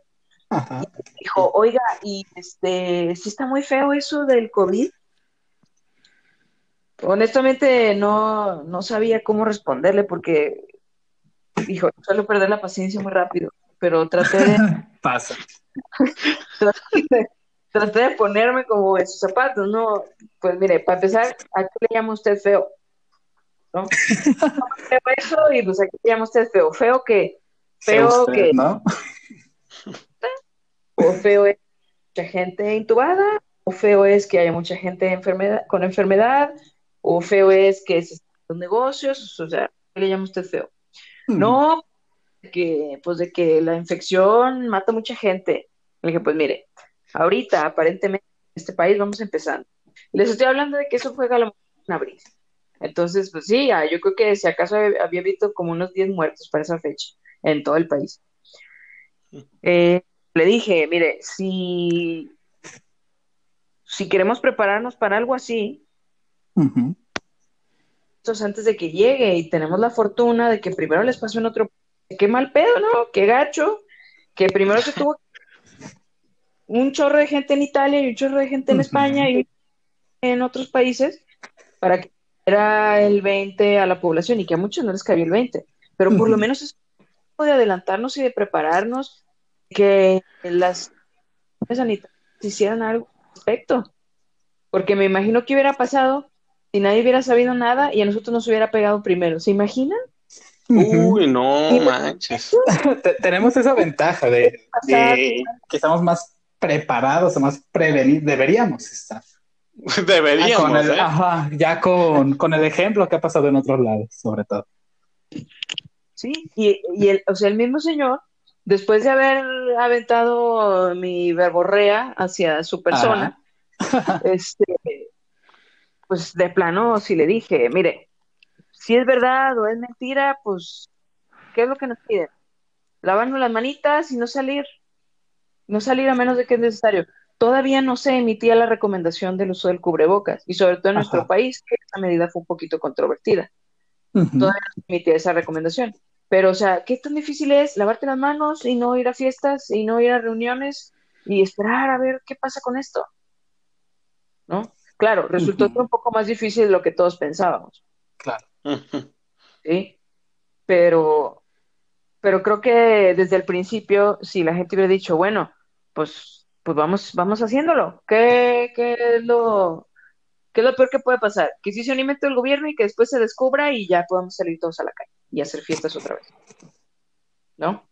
dijo, oiga, y este, sí está muy feo eso del COVID. Honestamente no, no sabía cómo responderle porque, dijo, suelo perder la paciencia muy rápido, pero traté de... <laughs> Pasa. <laughs> traté, de, ponerme como en sus zapatos, ¿no? Pues mire, para empezar, ¿a qué le llama usted feo? ¿No? feo eso y pues aquí llama usted feo. Feo que, feo usted, que, ¿no? <laughs> o feo es mucha gente intubada, o feo es que haya mucha gente enfermedad, con enfermedad, o feo es que se están los negocios, o sea, ¿qué le llama usted feo? No, de que, pues de que la infección mata a mucha gente. Le dije, pues mire, ahorita aparentemente en este país vamos empezando. Les estoy hablando de que eso fue a lo mejor en abril. Entonces, pues sí, ah, yo creo que si acaso había visto como unos 10 muertos para esa fecha en todo el país. Eh, le dije, mire, si, si queremos prepararnos para algo así, entonces antes de que llegue y tenemos la fortuna de que primero les pasó en otro, qué mal pedo, ¿no? Qué gacho, que primero se tuvo <laughs> un chorro de gente en Italia y un chorro de gente en. España y en otros países para que era el 20 a la población y que a muchos no les cabía el 20, pero por lo menos es tiempo de adelantarnos y de prepararnos, que las sanitarias hicieran algo al respecto, porque me imagino que hubiera pasado si nadie hubiera sabido nada y a nosotros nos hubiera pegado primero, ¿se imaginan? Uy, no manches. <laughs> Te- Tenemos esa ventaja de, de que estamos más preparados o más prevenidos, deberíamos estar. Ya <laughs> Deberíamos, con el, ¿eh? ajá, ya con, con el ejemplo que ha pasado en otros lados, sobre todo. Sí, y, y el, o sea, el mismo señor, después de haber aventado mi verborrea hacia su persona, este, pues de plano sí le dije, mire, si es verdad o es mentira, pues, ¿qué es lo que nos piden? Lavarnos las manitas y no salir, no salir a menos de que es necesario. Todavía no se emitía la recomendación del uso del cubrebocas, y sobre todo en nuestro país, que esta medida fue un poquito controvertida. Todavía no se emitía esa recomendación. Pero, o sea, ¿qué tan difícil es lavarte las manos y no ir a fiestas y no ir a reuniones y esperar a ver qué pasa con esto? ¿No? Claro, resultó un poco más difícil de lo que todos pensábamos, Claro. ¿sí? Pero, pero creo que desde el principio, si la gente hubiera dicho, bueno, pues, pues vamos, vamos haciéndolo. ¿Qué, qué es lo, qué es lo peor que puede pasar? Que sí se anime todo el gobierno y que después se descubra y ya podamos salir todos a la calle y hacer fiestas otra vez. ¿No?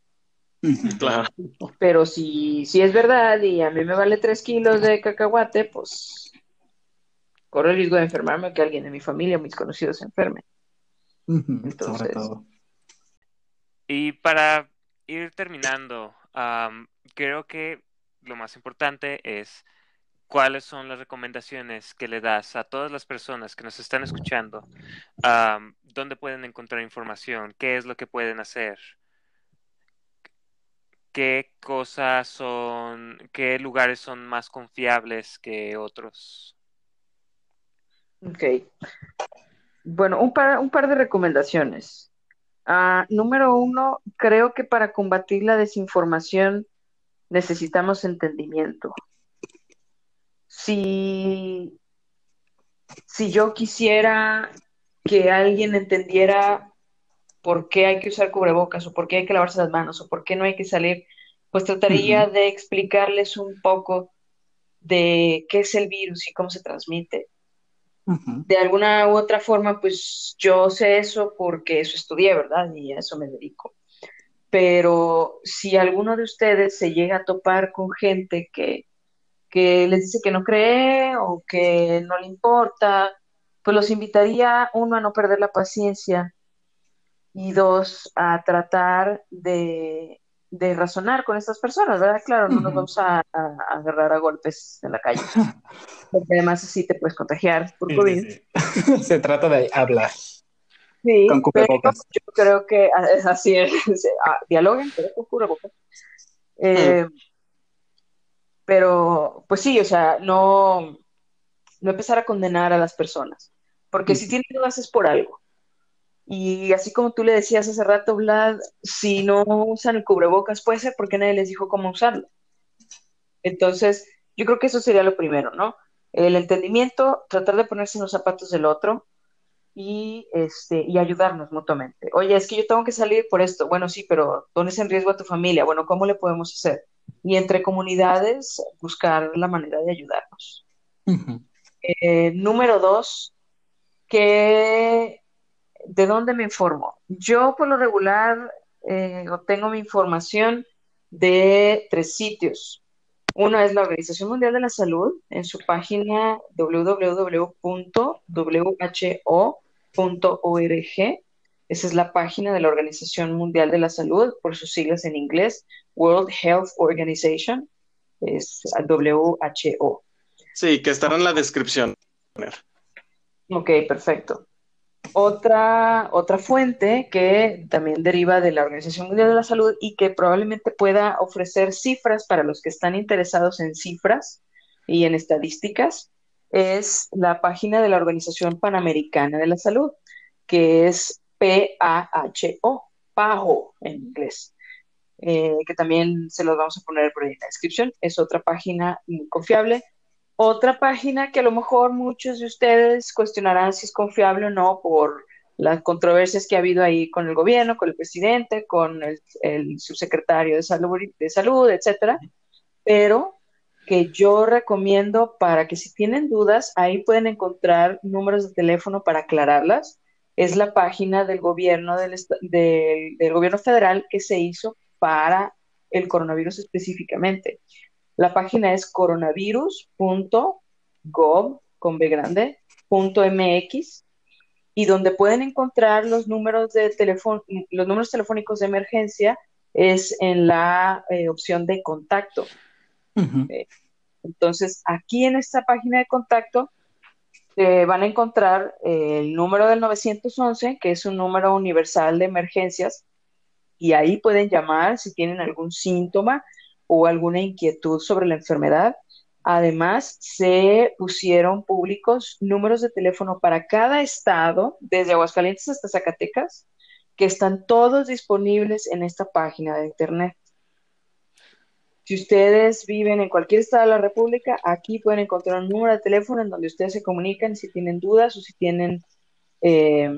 Claro. Pero si, si es verdad y a mí me vale tres kilos de cacahuate, pues corro el riesgo de enfermarme o que alguien de mi familia o mis conocidos se Sobre Entonces- todo. Y para ir terminando, creo que lo más importante es cuáles son las recomendaciones que le das a todas las personas que nos están escuchando, dónde pueden encontrar información, qué es lo que pueden hacer, qué cosas son, qué lugares son más confiables que otros. Ok. Bueno, un par, un par de recomendaciones. Ah, número uno, creo que para combatir la desinformación necesitamos entendimiento. Si, si yo quisiera que alguien entendiera por qué hay que usar cubrebocas o por qué hay que lavarse las manos o por qué no hay que salir, pues trataría de explicarles un poco de qué es el virus y cómo se transmite de alguna u otra forma, pues yo sé eso porque eso estudié, ¿verdad? Y a eso me dedico. Pero si alguno de ustedes se llega a topar con gente que, que les dice que no cree o que no le importa, pues los invitaría, uno, a no perder la paciencia y dos, a tratar de, de razonar con estas personas, ¿verdad? Claro, no nos vamos a, a- a agarrar a golpes en la calle, <laughs> porque además así te puedes contagiar por COVID. sí, sí. <laughs> Se trata de hablar Sí, con pero cubrebocas. yo creo que es así, es, ah, dialoguen, pero con cubrebocas. Eh, pero, pues sí, o sea, no, no empezar a condenar a las personas, porque si Ujú. tienen dudas es por algo. Y así como tú le decías hace rato, Vlad, si no usan el cubrebocas, puede ser porque nadie les dijo cómo usarlo. Entonces, yo creo que eso sería lo primero, ¿no? El entendimiento, tratar de ponerse en los zapatos del otro y, este, y ayudarnos mutuamente. Oye, es que yo tengo que salir por esto. Bueno, sí, pero pones en riesgo a tu familia. Bueno, ¿cómo le podemos hacer? Y entre comunidades, buscar la manera de ayudarnos. Eh, número dos, que ¿de dónde me informo? Yo por lo regular eh, obtengo mi información de tres sitios. Uno es la Organización Mundial de la Salud en su página www.who.org. Esa es la página de la Organización Mundial de la Salud, por sus siglas en inglés, World Health Organization, es WHO. Sí, que estará en la descripción. Ok, perfecto. Otra, otra fuente que también deriva de la Organización Mundial de la Salud y que probablemente pueda ofrecer cifras para los que están interesados en cifras y en estadísticas es la página de la Organización Panamericana de la Salud, que es P-A-H-O, PAHO en inglés, eh, que también se los vamos a poner por ahí en la descripción. Es otra página muy confiable otra página que a lo mejor muchos de ustedes cuestionarán si es confiable o no por las controversias que ha habido ahí con el gobierno, con el presidente, con el, subsecretario de salud, de salud, etcétera, pero que yo recomiendo para que si tienen dudas, ahí pueden encontrar números de teléfono para aclararlas. Es la página del gobierno del, del gobierno federal que se hizo para el coronavirus específicamente. La página es coronavirus.gov con B grande, .mx, y donde pueden encontrar los números de teléfono, los números telefónicos de emergencia es en la eh, opción de contacto. Eh, entonces, aquí en esta página de contacto eh, van a encontrar el número del 911, que es un número universal de emergencias, y ahí pueden llamar si tienen algún síntoma o alguna inquietud sobre la enfermedad. Además, se pusieron públicos números de teléfono para cada estado, desde Aguascalientes hasta Zacatecas, que están todos disponibles en esta página de Internet. Si ustedes viven en cualquier estado de la República, aquí pueden encontrar un número de teléfono en donde ustedes se comunican si tienen dudas o si tienen eh,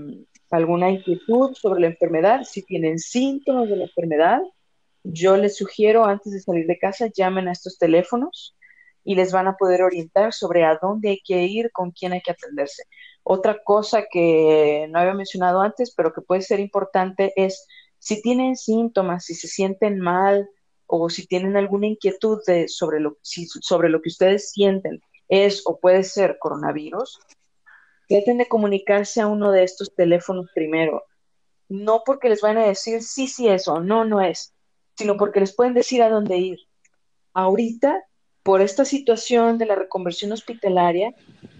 alguna inquietud sobre la enfermedad, si tienen síntomas de la enfermedad, yo les sugiero antes de salir de casa, llamen a estos teléfonos y les van a poder orientar sobre a dónde hay que ir, con quién hay que atenderse. Otra cosa que no había mencionado antes, pero que puede ser importante es si tienen síntomas, si se sienten mal o si tienen alguna inquietud sobre, lo, sobre lo que ustedes sienten, es o puede ser coronavirus, traten de comunicarse a uno de estos teléfonos primero. No porque les van a decir sí, sí es o no, no es sino porque les pueden decir a dónde ir. Ahorita, por esta situación de la reconversión hospitalaria,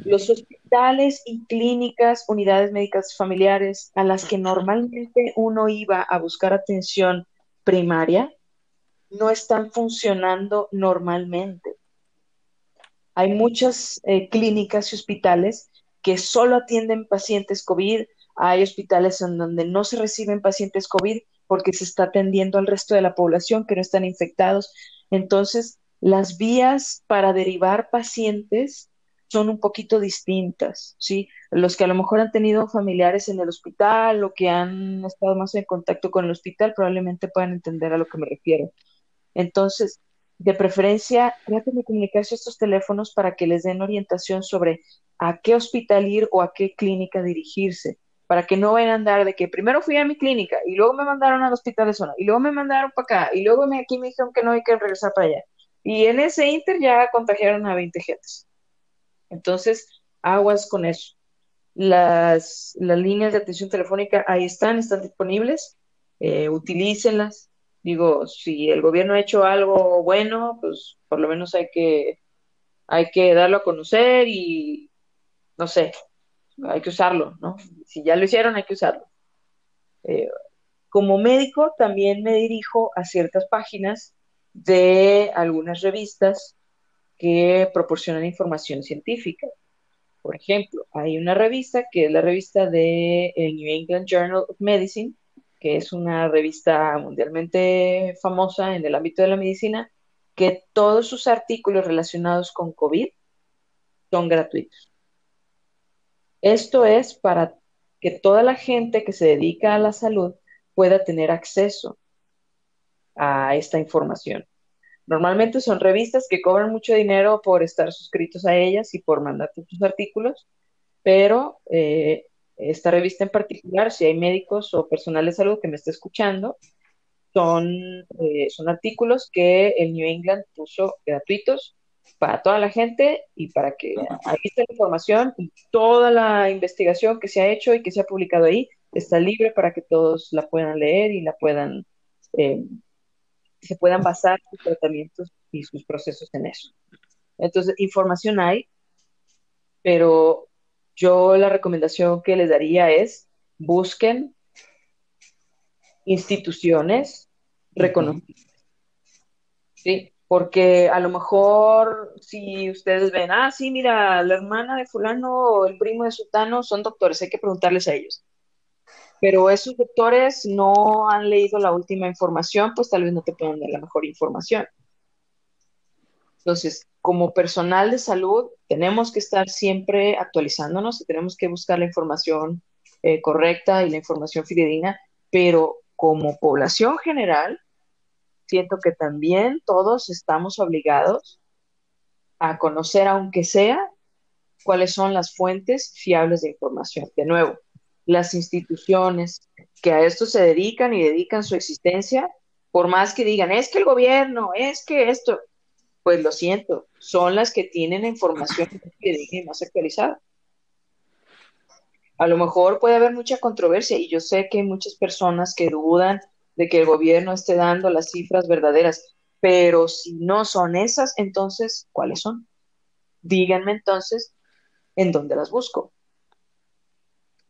los hospitales y clínicas, unidades médicas familiares a las que normalmente uno iba a buscar atención primaria, no están funcionando normalmente. Hay muchas eh, clínicas y hospitales que solo atienden pacientes COVID, hay hospitales en donde no se reciben pacientes COVID porque se está atendiendo al resto de la población que no están infectados. Entonces, las vías para derivar pacientes son un poquito distintas, ¿sí? Los que a lo mejor han tenido familiares en el hospital o que han estado más en contacto con el hospital probablemente puedan entender a lo que me refiero. Entonces, de preferencia, traten de comunicarse a estos teléfonos para que les den orientación sobre a qué hospital ir o a qué clínica dirigirse para que no vayan a andar de que primero fui a mi clínica y luego me mandaron al hospital de zona y luego me mandaron para acá y luego aquí me dijeron que no hay que regresar para allá. Y en ese inter ya contagiaron a 20 gentes. Entonces, aguas con eso. Las, las líneas de atención telefónica ahí están, están disponibles, eh, utilícenlas. Digo, si el gobierno ha hecho algo bueno, pues por lo menos hay que, hay que darlo a conocer y, no sé, hay que usarlo, ¿no? Si ya lo hicieron, hay que usarlo. Eh, como médico, también me dirijo a ciertas páginas de algunas revistas que proporcionan información científica. Por ejemplo, hay una revista que es la revista de el New England Journal of Medicine, que es una revista mundialmente famosa en el ámbito de la medicina, que todos sus artículos relacionados con COVID son gratuitos. Esto es para que toda la gente que se dedica a la salud pueda tener acceso a esta información. Normalmente son revistas que cobran mucho dinero por estar suscritos a ellas y por mandar sus artículos, pero eh, esta revista en particular, si hay médicos o personal de salud que me esté escuchando, son, eh, son artículos que el New England puso gratuitos para toda la gente y para que ahí esté la información y toda la investigación que se ha hecho y que se ha publicado ahí está libre para que todos la puedan leer y la puedan, eh, se puedan basar sus tratamientos y sus procesos en eso. Entonces, información hay, pero yo la recomendación que les daría es busquen instituciones reconocidas. ¿Sí? Porque a lo mejor si ustedes ven, ah, sí, mira, la hermana de fulano o el primo de sutano son doctores, hay que preguntarles a ellos. Pero esos doctores no han leído la última información, pues tal vez no te puedan dar la mejor información. Entonces, como personal de salud, tenemos que estar siempre actualizándonos y tenemos que buscar la información eh, correcta y la información fidedigna, pero como población general, siento que también todos estamos obligados a conocer, aunque sea, cuáles son las fuentes fiables de información. De nuevo, las instituciones que a esto se dedican y dedican su existencia, por más que digan, es que el gobierno, es que esto, pues lo siento, son las que tienen la información más actualizada. A lo mejor puede haber mucha controversia y yo sé que hay muchas personas que dudan de que el gobierno esté dando las cifras verdaderas, pero si no son esas, entonces, ¿cuáles son? Díganme entonces en dónde las busco.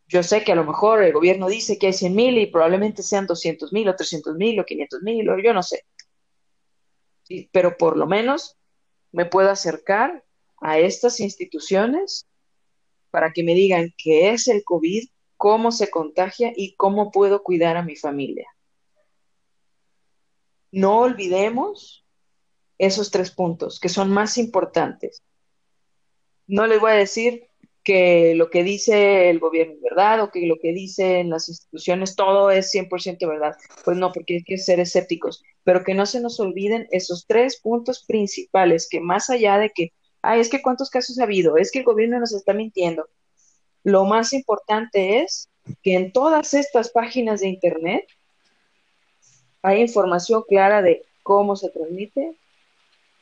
Yo sé que a lo mejor el gobierno dice que hay 100 mil y probablemente sean 200 mil o 300 mil o 500 mil o yo no sé. Pero por lo menos me puedo acercar a estas instituciones para que me digan qué es el COVID, cómo se contagia y cómo puedo cuidar a mi familia. No olvidemos esos tres puntos que son más importantes. No les voy a decir que lo que dice el gobierno es verdad o que lo que dicen las instituciones todo es 100% verdad. Pues no, porque hay que ser escépticos, pero que no se nos olviden esos tres puntos principales que más allá de que, ay, es que cuántos casos ha habido, es que el gobierno nos está mintiendo. Lo más importante es que en todas estas páginas de Internet hay información clara de cómo se transmite,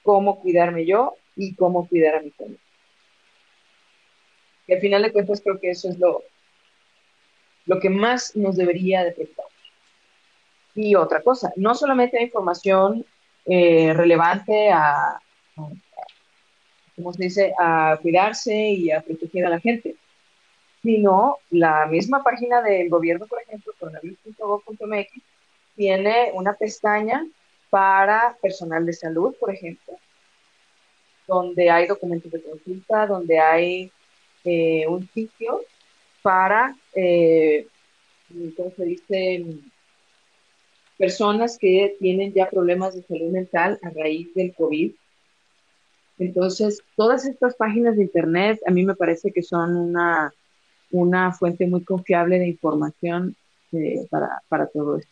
cómo cuidarme yo y cómo cuidar a mi familia. Al final de cuentas creo que eso es lo, lo que más nos debería de preocupar. Y otra cosa, no solamente hay información eh, relevante a, ¿cómo se dice?, a cuidarse y a proteger a la gente, sino la misma página del gobierno, por ejemplo, coronavirus.gov.mx, tiene una pestaña para personal de salud, por ejemplo, donde hay documentos de consulta, donde hay eh, un sitio para, eh, ¿cómo se dice? Personas que tienen ya problemas de salud mental a raíz del COVID. Entonces, todas estas páginas de Internet a mí me parece que son una, una fuente muy confiable de información eh, para, para todo esto.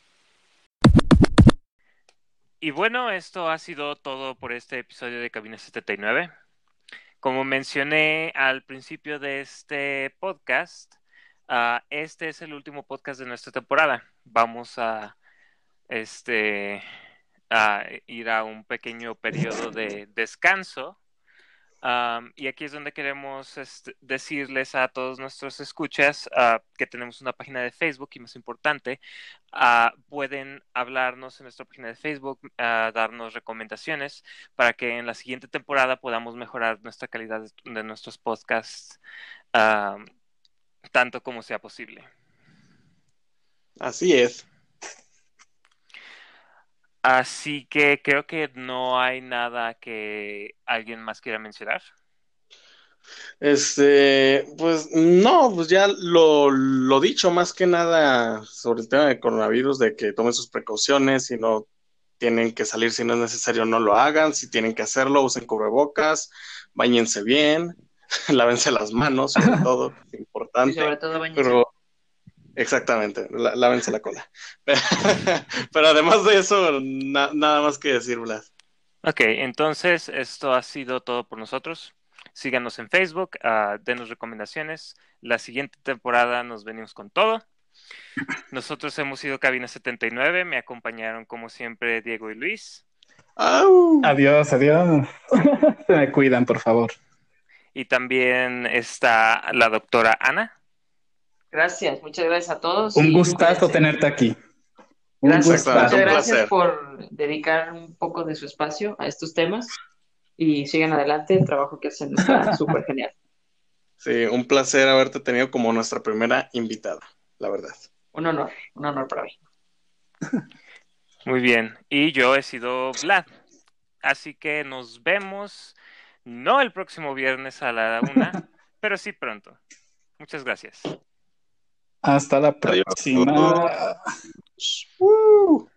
Y bueno, esto ha sido todo por este episodio de Cabina 79. Como mencioné al principio de este podcast, uh, este es el último podcast de nuestra temporada. Vamos a, este, a ir a un pequeño periodo de descanso y aquí es donde queremos este, decirles a todos nuestros escuchas ah, que tenemos una página de Facebook y más importante, ah, pueden hablarnos en nuestra página de Facebook, ah, darnos recomendaciones para que en la siguiente temporada podamos mejorar nuestra calidad de, nuestros podcasts tanto como sea posible. Así es. Así que creo que no hay nada que alguien más quiera mencionar. Este, pues no, pues ya lo, lo dicho más que nada sobre el tema de coronavirus, de que tomen sus precauciones, si no tienen que salir, si no es necesario, no lo hagan, si tienen que hacerlo, usen cubrebocas, bañense bien, <laughs> lávense las manos, sobre <laughs> todo, es importante. sobre todo Pero Exactamente, lávense la cola. <laughs> <laughs> Pero, además de eso, nada más que decir, Blas. Ok, entonces esto ha sido todo por nosotros. Síganos en Facebook, uh, denos recomendaciones. La siguiente temporada nos venimos con todo. Nosotros hemos sido Cabina 79, me acompañaron como siempre Diego y Luis. ¡Au! Adiós, adiós. <laughs> Se me cuidan, por favor. Y también está la doctora Ana. Gracias, muchas gracias a todos. Un gustazo tenerte aquí. Gracias, muchas gracias por dedicar un poco de su espacio a estos temas y sigan adelante, el trabajo que hacen está <laughs> súper genial. Sí, un placer haberte tenido como nuestra primera invitada, la verdad. Un honor, un honor para mí. <laughs> Muy bien, y yo he sido Vlad, así que nos vemos, no el próximo viernes a la una, <laughs> pero sí pronto. Muchas gracias. Hasta la próxima. Uh.